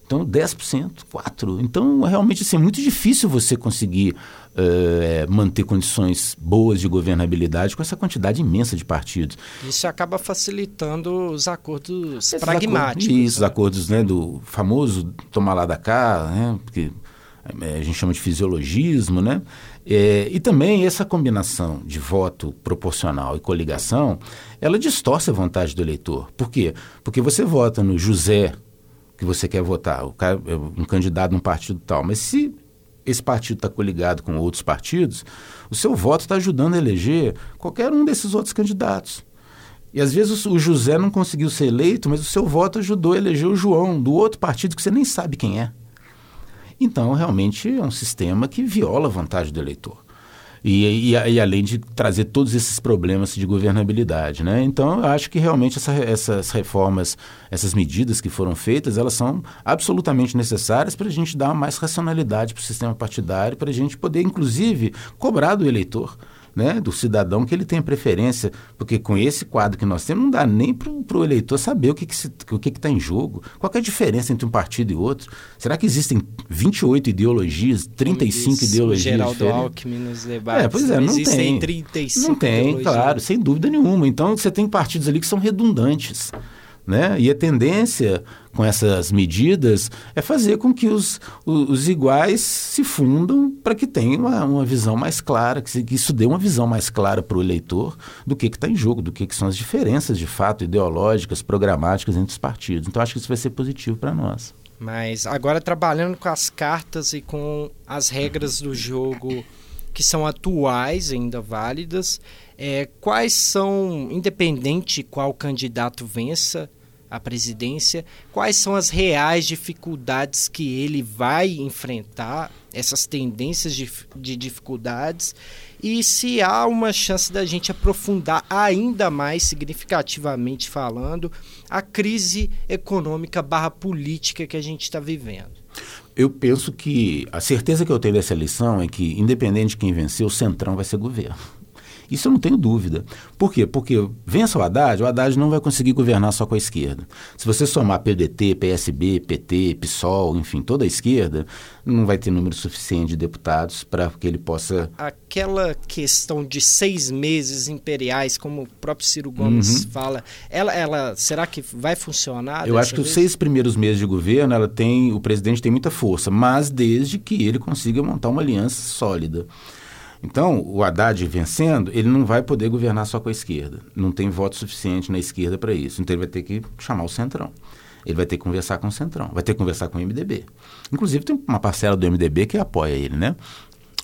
Então, 10%, 4%. Então, realmente, assim, é muito difícil você conseguir eh, manter condições boas de governabilidade com essa quantidade imensa de partidos. Isso acaba facilitando os acordos Esses pragmáticos. acordos, isso, né? acordos né, do famoso tomar lá da cá, né, porque eh, a gente chama de fisiologismo, né? Eh, e também essa combinação de voto proporcional e coligação, ela distorce a vontade do eleitor. Por quê? Porque você vota no José que você quer votar, o cara, é um candidato num partido tal, mas se esse partido está coligado com outros partidos, o seu voto está ajudando a eleger qualquer um desses outros candidatos. E às vezes o José não conseguiu ser eleito, mas o seu voto ajudou a eleger o João, do outro partido que você nem sabe quem é. Então, realmente é um sistema que viola a vontade do eleitor. E, e, e além de trazer todos esses problemas de governabilidade. Né? Então, eu acho que realmente essa, essas reformas, essas medidas que foram feitas, elas são absolutamente necessárias para a gente dar mais racionalidade para o sistema partidário, para a gente poder, inclusive, cobrar do eleitor né, do cidadão que ele tenha preferência, porque com esse quadro que nós temos, não dá nem para o eleitor saber o que está que, que que tá em jogo. Qual é a diferença entre um partido e outro? Será que existem 28 ideologias, 35 Como diz ideologias Geraldo diferentes? Alckmin nos debates. É, pois é, não tem. 35 Não tem, ideologias. claro, sem dúvida nenhuma. Então você tem partidos ali que são redundantes. Né? E a tendência com essas medidas é fazer com que os, os, os iguais se fundam para que tenha uma, uma, visão mais clara, que, que, isso dê uma visão mais clara para o eleitor do que está em jogo, do que, que, são as diferenças de fato ideológicas, programáticas entre os partidos. Então acho que isso vai ser positivo para nós. Mas agora trabalhando com as cartas e com as regras do jogo que são atuais, ainda válidas. É, quais são, independente qual candidato vença a presidência, quais são as reais dificuldades que ele vai enfrentar, essas tendências de, de dificuldades, e se há uma chance da gente aprofundar ainda mais significativamente falando a crise econômica barra política que a gente está vivendo. Eu penso que a certeza que eu tenho dessa eleição é que, independente de quem vencer, o Centrão vai ser governo. Isso eu não tenho dúvida. Por quê? Porque vença o Haddad, o Haddad não vai conseguir governar só com a esquerda. Se você somar PDT, PSB, PT, PSOL, enfim, toda a esquerda, não vai ter número suficiente de deputados para que ele possa. Aquela questão de seis meses imperiais, como o próprio Ciro Gomes uhum. fala, ela, ela será que vai funcionar? Eu acho que vez? os seis primeiros meses de governo, ela tem, o presidente tem muita força, mas desde que ele consiga montar uma aliança sólida. Então, o Haddad vencendo, ele não vai poder governar só com a esquerda. Não tem voto suficiente na esquerda para isso. Então, ele vai ter que chamar o Centrão. Ele vai ter que conversar com o Centrão, vai ter que conversar com o MDB. Inclusive, tem uma parcela do MDB que apoia ele, né?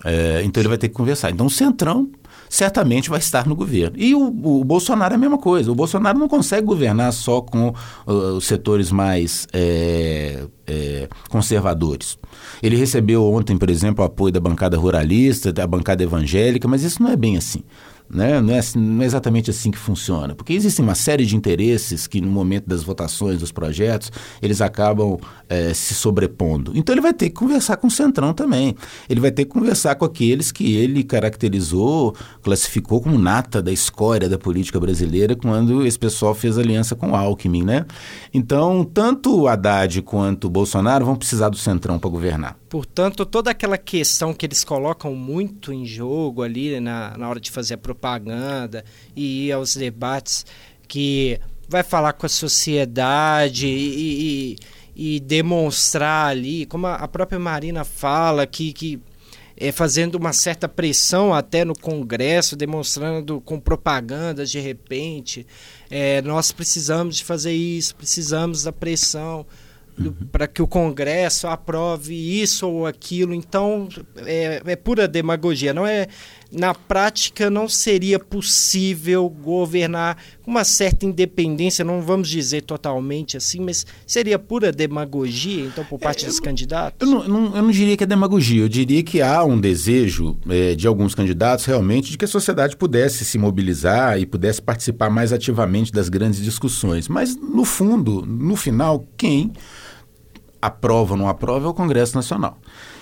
É, então, ele vai ter que conversar. Então, o Centrão certamente vai estar no governo. E o, o, Bolsonaro é a mesma coisa. O Bolsonaro não consegue governar só com uh, os setores mais é, é, conservadores. Ele recebeu ontem, por exemplo, o apoio da bancada ruralista, da bancada evangélica, mas isso não é bem assim. Né? Não, é, assim, não é exatamente assim que funciona, porque existem uma série de interesses que no momento das votações dos projetos eles acabam é, se sobrepondo. Então ele vai ter que conversar com o Centrão também. Ele vai ter que conversar com aqueles que ele caracterizou, classificou como nata da escória da política brasileira quando esse pessoal fez aliança com Alckmin, né? Então, tanto Haddad quanto o Bolsonaro vão precisar do Centrão para governar. Portanto, toda aquela questão que eles colocam muito em jogo ali na, na hora de fazer a propaganda e ir aos debates, que vai falar com a sociedade e, e, e demonstrar ali, como a própria Marina fala, que, que é, fazendo uma certa pressão até no Congresso, demonstrando com propagandas de repente, é, nós precisamos de fazer isso, precisamos da pressão. Para que o Congresso aprove isso ou aquilo. Então, é, é, pura demagogia. Não é, na prática, não seria possível governar com uma certa independência, não vamos dizer totalmente assim, mas seria pura demagogia, então, por parte é, dos candidatos? Eu não, eu, não, eu não, diria que é demagogia, eu diria que há um desejo é, de alguns candidatos realmente de que a sociedade pudesse se mobilizar e pudesse participar mais ativamente das grandes discussões. Mas, no fundo, no final, quem aprova ou não aprova é o Congresso Nacional.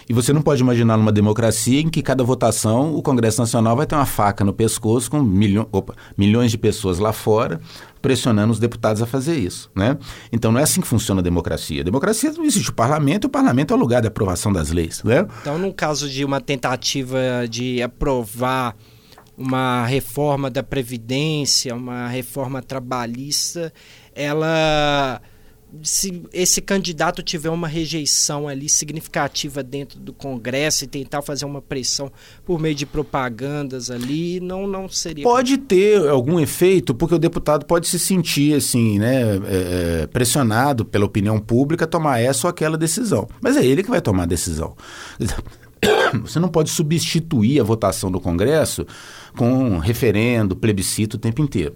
E você não pode imaginar numa democracia em que cada votação o Congresso Nacional vai ter uma faca no pescoço com milho, opa, milhões de pessoas lá fora pressionando os deputados a fazer isso. Né? Então não é assim que funciona a democracia. A democracia não existe o parlamento e o parlamento é o lugar de aprovação das leis. Né? Então, no caso de uma tentativa de aprovar uma reforma da Previdência, uma reforma trabalhista, ela se esse candidato tiver uma rejeição ali significativa dentro do Congresso e tentar fazer uma pressão por meio de propagandas ali, não, não seria. Pode ter algum efeito, porque o deputado pode se sentir assim, né, é, é, pressionado pela opinião pública a tomar essa ou aquela decisão. Mas é ele que vai tomar a decisão. [COUGHS] Você não pode substituir a votação do Congresso com referendo, plebiscito o tempo inteiro.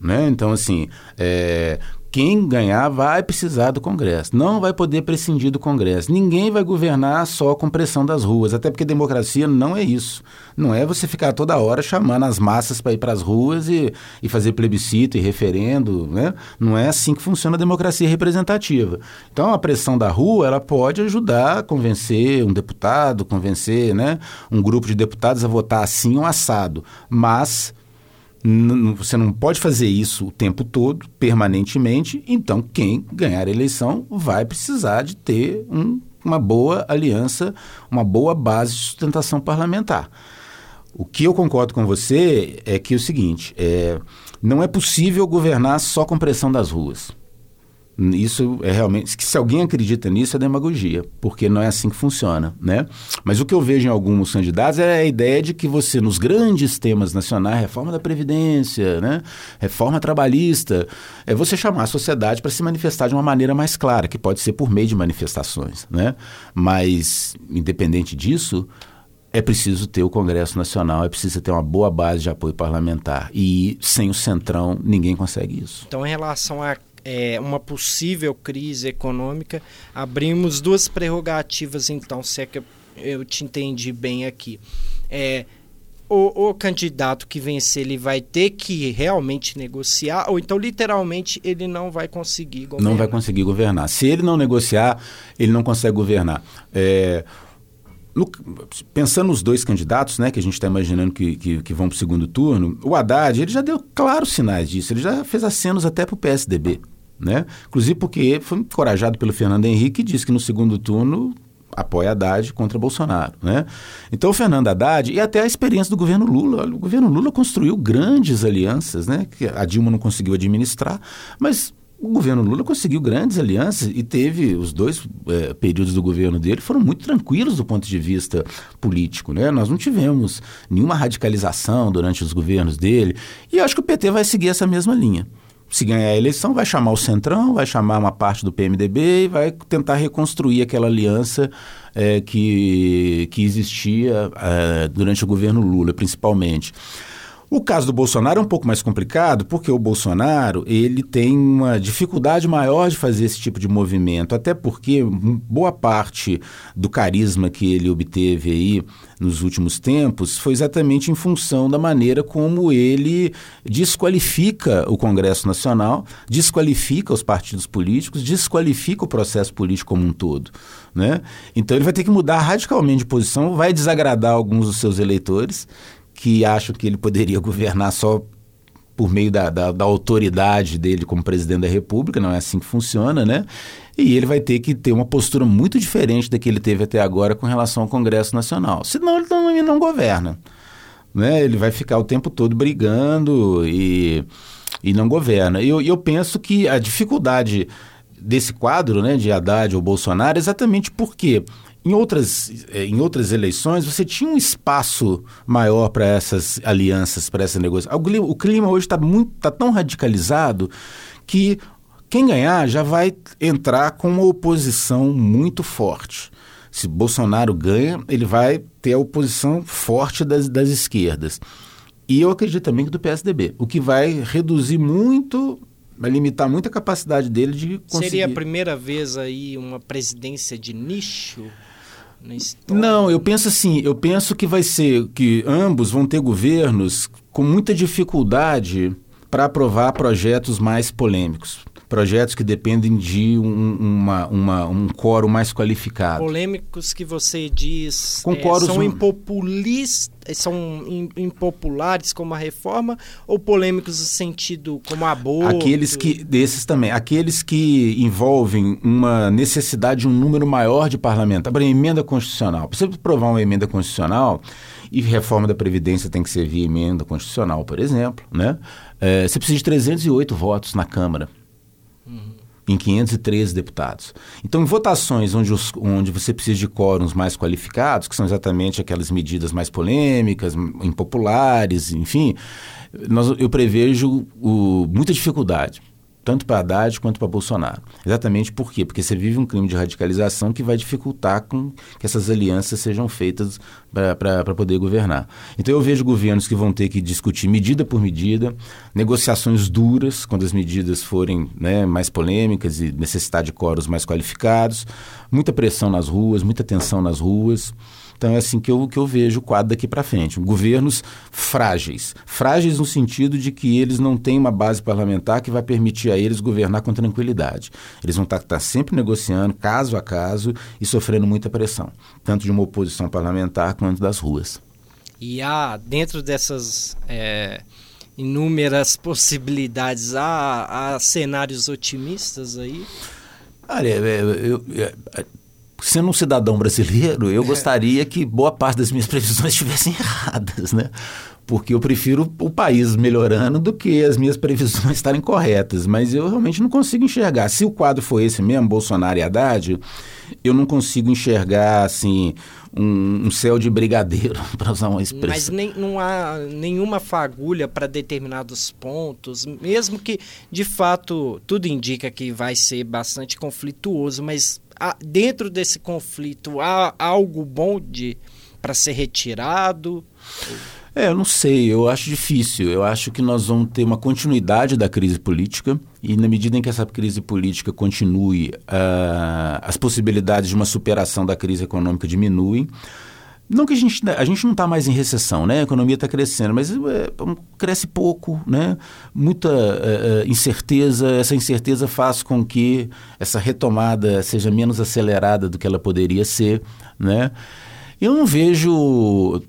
Né? Então, assim, é, quem ganhar vai precisar do Congresso. Não vai poder prescindir do Congresso. Ninguém vai governar só com pressão das ruas, até porque democracia não é isso. Não é você ficar toda hora chamando as massas para ir para as ruas e, e fazer plebiscito e referendo. Né? Não é assim que funciona a democracia representativa. Então, a pressão da rua ela pode ajudar a convencer um deputado, convencer né, um grupo de deputados a votar assim ou assado. Mas você não pode fazer isso o tempo todo, permanentemente. Então, quem ganhar a eleição vai precisar de ter um, uma boa aliança, uma boa base de sustentação parlamentar. O que eu concordo com você é que é o seguinte: é, não é possível governar só com pressão das ruas. Isso é realmente. Se alguém acredita nisso, é demagogia, porque não é assim que funciona. Né? Mas o que eu vejo em alguns candidatos é a ideia de que você, nos grandes temas nacionais, reforma da Previdência, né? reforma trabalhista, é você chamar a sociedade para se manifestar de uma maneira mais clara, que pode ser por meio de manifestações. Né? Mas, independente disso, é preciso ter o Congresso Nacional, é preciso ter uma boa base de apoio parlamentar. E sem o Centrão, ninguém consegue isso. Então, em relação a é, uma possível crise econômica, abrimos duas prerrogativas, então, se é que eu te entendi bem aqui. É, o, o, candidato que vencer ele vai ter que realmente negociar, ou então, literalmente, ele não vai conseguir governar. Não vai conseguir governar. Se ele não negociar, ele não consegue governar. É, no, pensando nos dois candidatos, né, que a gente está imaginando que, que, que vão para o segundo turno, o Haddad ele já deu claros sinais disso, ele já fez acenos até para o PSDB. Né? Inclusive porque foi encorajado pelo Fernando Henrique e disse que no segundo turno apoia Haddad contra Bolsonaro. Né? Então o Fernando Haddad, e até a experiência do governo Lula, o governo Lula construiu grandes alianças, né, que a Dilma não conseguiu administrar, mas o governo Lula conseguiu grandes alianças e teve os dois é, períodos do governo dele foram muito tranquilos do ponto de vista político, né? Nós não tivemos nenhuma radicalização durante os governos dele e acho que o PT vai seguir essa mesma linha. Se ganhar a eleição, vai chamar o Centrão, vai chamar uma parte do PMDB e vai tentar reconstruir aquela aliança é, que, que existia é, durante o governo Lula, principalmente. O caso do Bolsonaro é um pouco mais complicado, porque o Bolsonaro ele tem uma dificuldade maior de fazer esse tipo de movimento, até porque boa parte do carisma que ele obteve aí nos últimos tempos foi exatamente em função da maneira como ele desqualifica o Congresso Nacional, desqualifica os partidos políticos, desqualifica o processo político como um todo. Né? Então ele vai ter que mudar radicalmente de posição, vai desagradar alguns dos seus eleitores que acham que ele poderia [LAUGHS] governar só por meio da, da, da, autoridade dele como presidente da República, não é assim que funciona, né? E ele vai ter que ter uma postura muito diferente da que ele teve até agora com relação ao Congresso Nacional. Senão ele não, ele não governa. Né? Ele vai ficar o tempo todo brigando e, e não governa. E eu, eu penso que a dificuldade desse quadro né, de Haddad ou Bolsonaro é exatamente porque em outras, eh, em outras eleições, você tinha um espaço maior para essas alianças, para essa negociação. O clima hoje está tá tão radicalizado que quem ganhar já vai entrar com uma oposição muito forte. Se Bolsonaro ganha, ele vai ter a oposição forte das, das esquerdas. E eu acredito também que do PSDB, o que vai reduzir muito vai limitar muito a capacidade dele de conseguir. Seria a primeira vez aí uma presidência de nicho? Não, eu penso assim, eu penso que vai ser que ambos vão ter governos com muita dificuldade para aprovar projetos mais polêmicos projetos que dependem de um, uma, uma, um coro mais qualificado. Polêmicos que você diz Com é, são, impopulistas, são impopulares como a reforma ou polêmicos no sentido como aborto? Aqueles que, desses também, aqueles que envolvem uma necessidade de um número maior de parlamentares. Para emenda constitucional, para você provar uma emenda constitucional, e reforma da Previdência tem que ser via emenda constitucional, por exemplo, né? É, você precisa de 308 votos na Câmara em 513 deputados. Então, em votações onde, os, onde você precisa de quórums mais qualificados, que são exatamente aquelas medidas mais polêmicas, impopulares, enfim, nós, eu prevejo o, muita dificuldade tanto para Haddad quanto para Bolsonaro. Exatamente por quê? Porque você vive um crime de radicalização que vai dificultar com que essas alianças sejam feitas para poder governar. Então eu vejo governos que vão ter que discutir medida por medida, negociações duras quando as medidas forem né, mais polêmicas e necessidade de coros mais qualificados, muita pressão nas ruas, muita tensão nas ruas. Então é assim que eu, que eu vejo o quadro daqui para frente. Governos frágeis. Frágeis no sentido de que eles não têm uma base parlamentar que vai permitir a eles governar com tranquilidade. Eles vão estar, tá, tá sempre negociando, caso a caso, e sofrendo muita pressão, tanto de uma oposição parlamentar quanto das ruas. E há, dentro dessas é, inúmeras possibilidades, há, há cenários otimistas aí? Olha, eu, eu, eu sendo um cidadão brasileiro, eu gostaria que boa parte das minhas [LAUGHS] previsões estivessem erradas, né? Porque eu prefiro o país melhorando do que as minhas previsões estarem corretas. Mas eu realmente não consigo enxergar. Se o quadro for esse mesmo, Bolsonaro e Haddad, eu não consigo enxergar assim um, um céu de brigadeiro, [LAUGHS] para usar uma expressão. Mas nem, não há nenhuma fagulha para determinados pontos, mesmo que de fato tudo indica que vai ser bastante conflituoso, mas dentro desse conflito há algo bom de para ser retirado? É, eu não sei, eu acho difícil. Eu acho que nós vamos ter uma continuidade da crise política e na medida em que essa crise política continue, uh, as possibilidades de uma superação da crise econômica diminuem. Não que a gente, a gente não está mais em recessão, né? A economia está crescendo, mas é, cresce pouco, né? Muita é, é, incerteza. Essa incerteza faz com que essa retomada seja menos acelerada do que ela poderia ser, né? Eu não vejo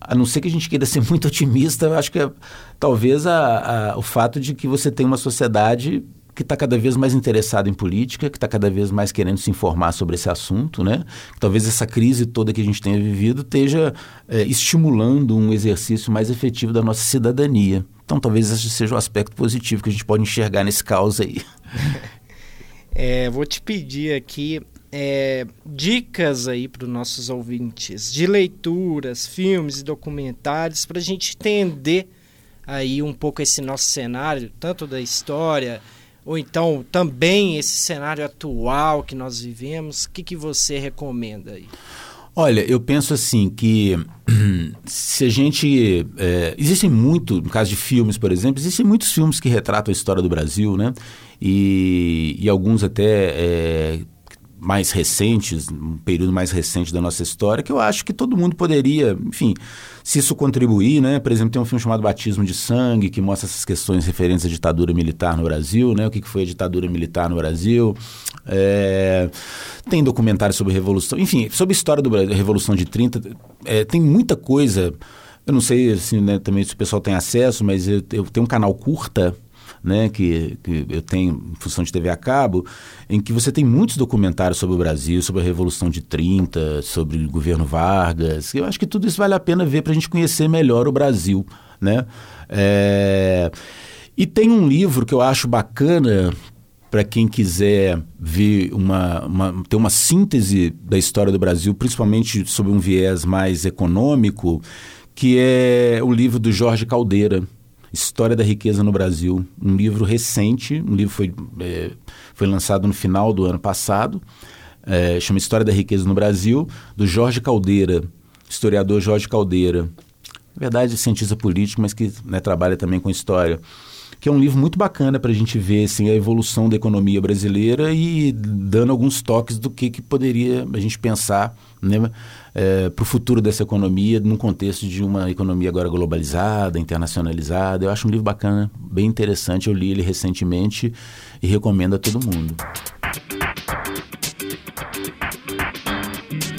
a não ser que a gente queira ser muito otimista, eu acho que é, talvez a, a, o fato de que você tem uma sociedade que está cada vez mais interessada em política, que está cada vez mais querendo se informar sobre esse assunto, né? Talvez essa crise toda que a gente tenha vivido esteja é, estimulando um exercício mais efetivo da nossa cidadania. Então, talvez esse seja o aspecto positivo que a gente pode enxergar nesse caos aí. [LAUGHS] É, vou te pedir aqui é, dicas aí para os nossos ouvintes de leituras, filmes e documentários para a gente entender aí um pouco esse nosso cenário, tanto da história ou então também esse cenário atual que nós vivemos. O que, que você recomenda aí? Olha, eu penso assim que [CLEARS THROAT] se a gente. É, existem muito, no caso de filmes, por exemplo, existem muitos filmes que retratam a história do Brasil, né? E, e alguns até é, mais recentes, um período mais recente da nossa história, que eu acho que todo mundo poderia, enfim, se isso contribuir, né? Por exemplo, tem um filme chamado Batismo de Sangue, que mostra essas questões referentes à ditadura militar no Brasil, né? O que foi a ditadura militar no Brasil. É... Tem documentário sobre Revolução, enfim, sobre a história da Revolução de 30, é, tem muita coisa. Eu não sei assim, né, também se o pessoal tem acesso, mas eu, eu tenho um canal curta né, que, que eu tenho em função de TV a cabo, em que você tem muitos documentários sobre o Brasil, sobre a Revolução de 30, sobre o governo Vargas. Eu acho que tudo isso vale a pena ver para a gente conhecer melhor o Brasil. Né? É... E tem um livro que eu acho bacana para quem quiser ver uma, uma, ter uma síntese da história do Brasil, principalmente sob um viés mais econômico, que é o livro do Jorge Caldeira, História da Riqueza no Brasil, um livro recente, um livro foi, é, foi lançado no final do ano passado, é, chama História da Riqueza no Brasil, do Jorge Caldeira, historiador Jorge Caldeira, na verdade cientista político, mas que né, trabalha também com história, que é um livro muito bacana para a gente ver assim, a evolução da economia brasileira e dando alguns toques do que, que poderia a gente pensar né, é, para o futuro dessa economia, num contexto de uma economia agora globalizada, internacionalizada. Eu acho um livro bacana, bem interessante. Eu li ele recentemente e recomendo a todo mundo.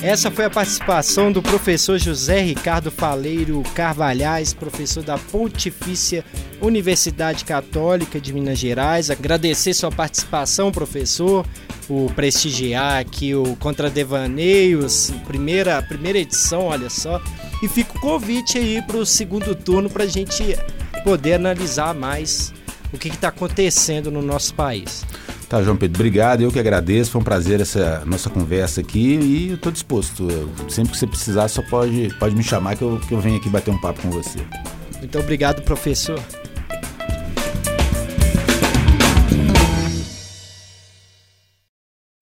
Essa foi a participação do professor José Ricardo Faleiro Carvalhais, professor da Pontifícia Universidade Católica de Minas Gerais. Agradecer sua participação, professor, por prestigiar aqui o Contra Devaneios, primeira, primeira edição, olha só. E fica o convite aí para o segundo turno para a gente poder analisar mais o que está acontecendo no nosso país. Tá, João Pedro, obrigado. Eu que agradeço. Foi um prazer essa nossa conversa aqui e eu estou disposto. Eu, sempre que você precisar, só pode, pode me chamar que eu, que eu venho aqui bater um papo com você. Muito obrigado, professor.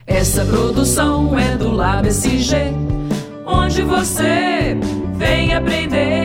Essa produção é do Lab SG, onde você vem aprender.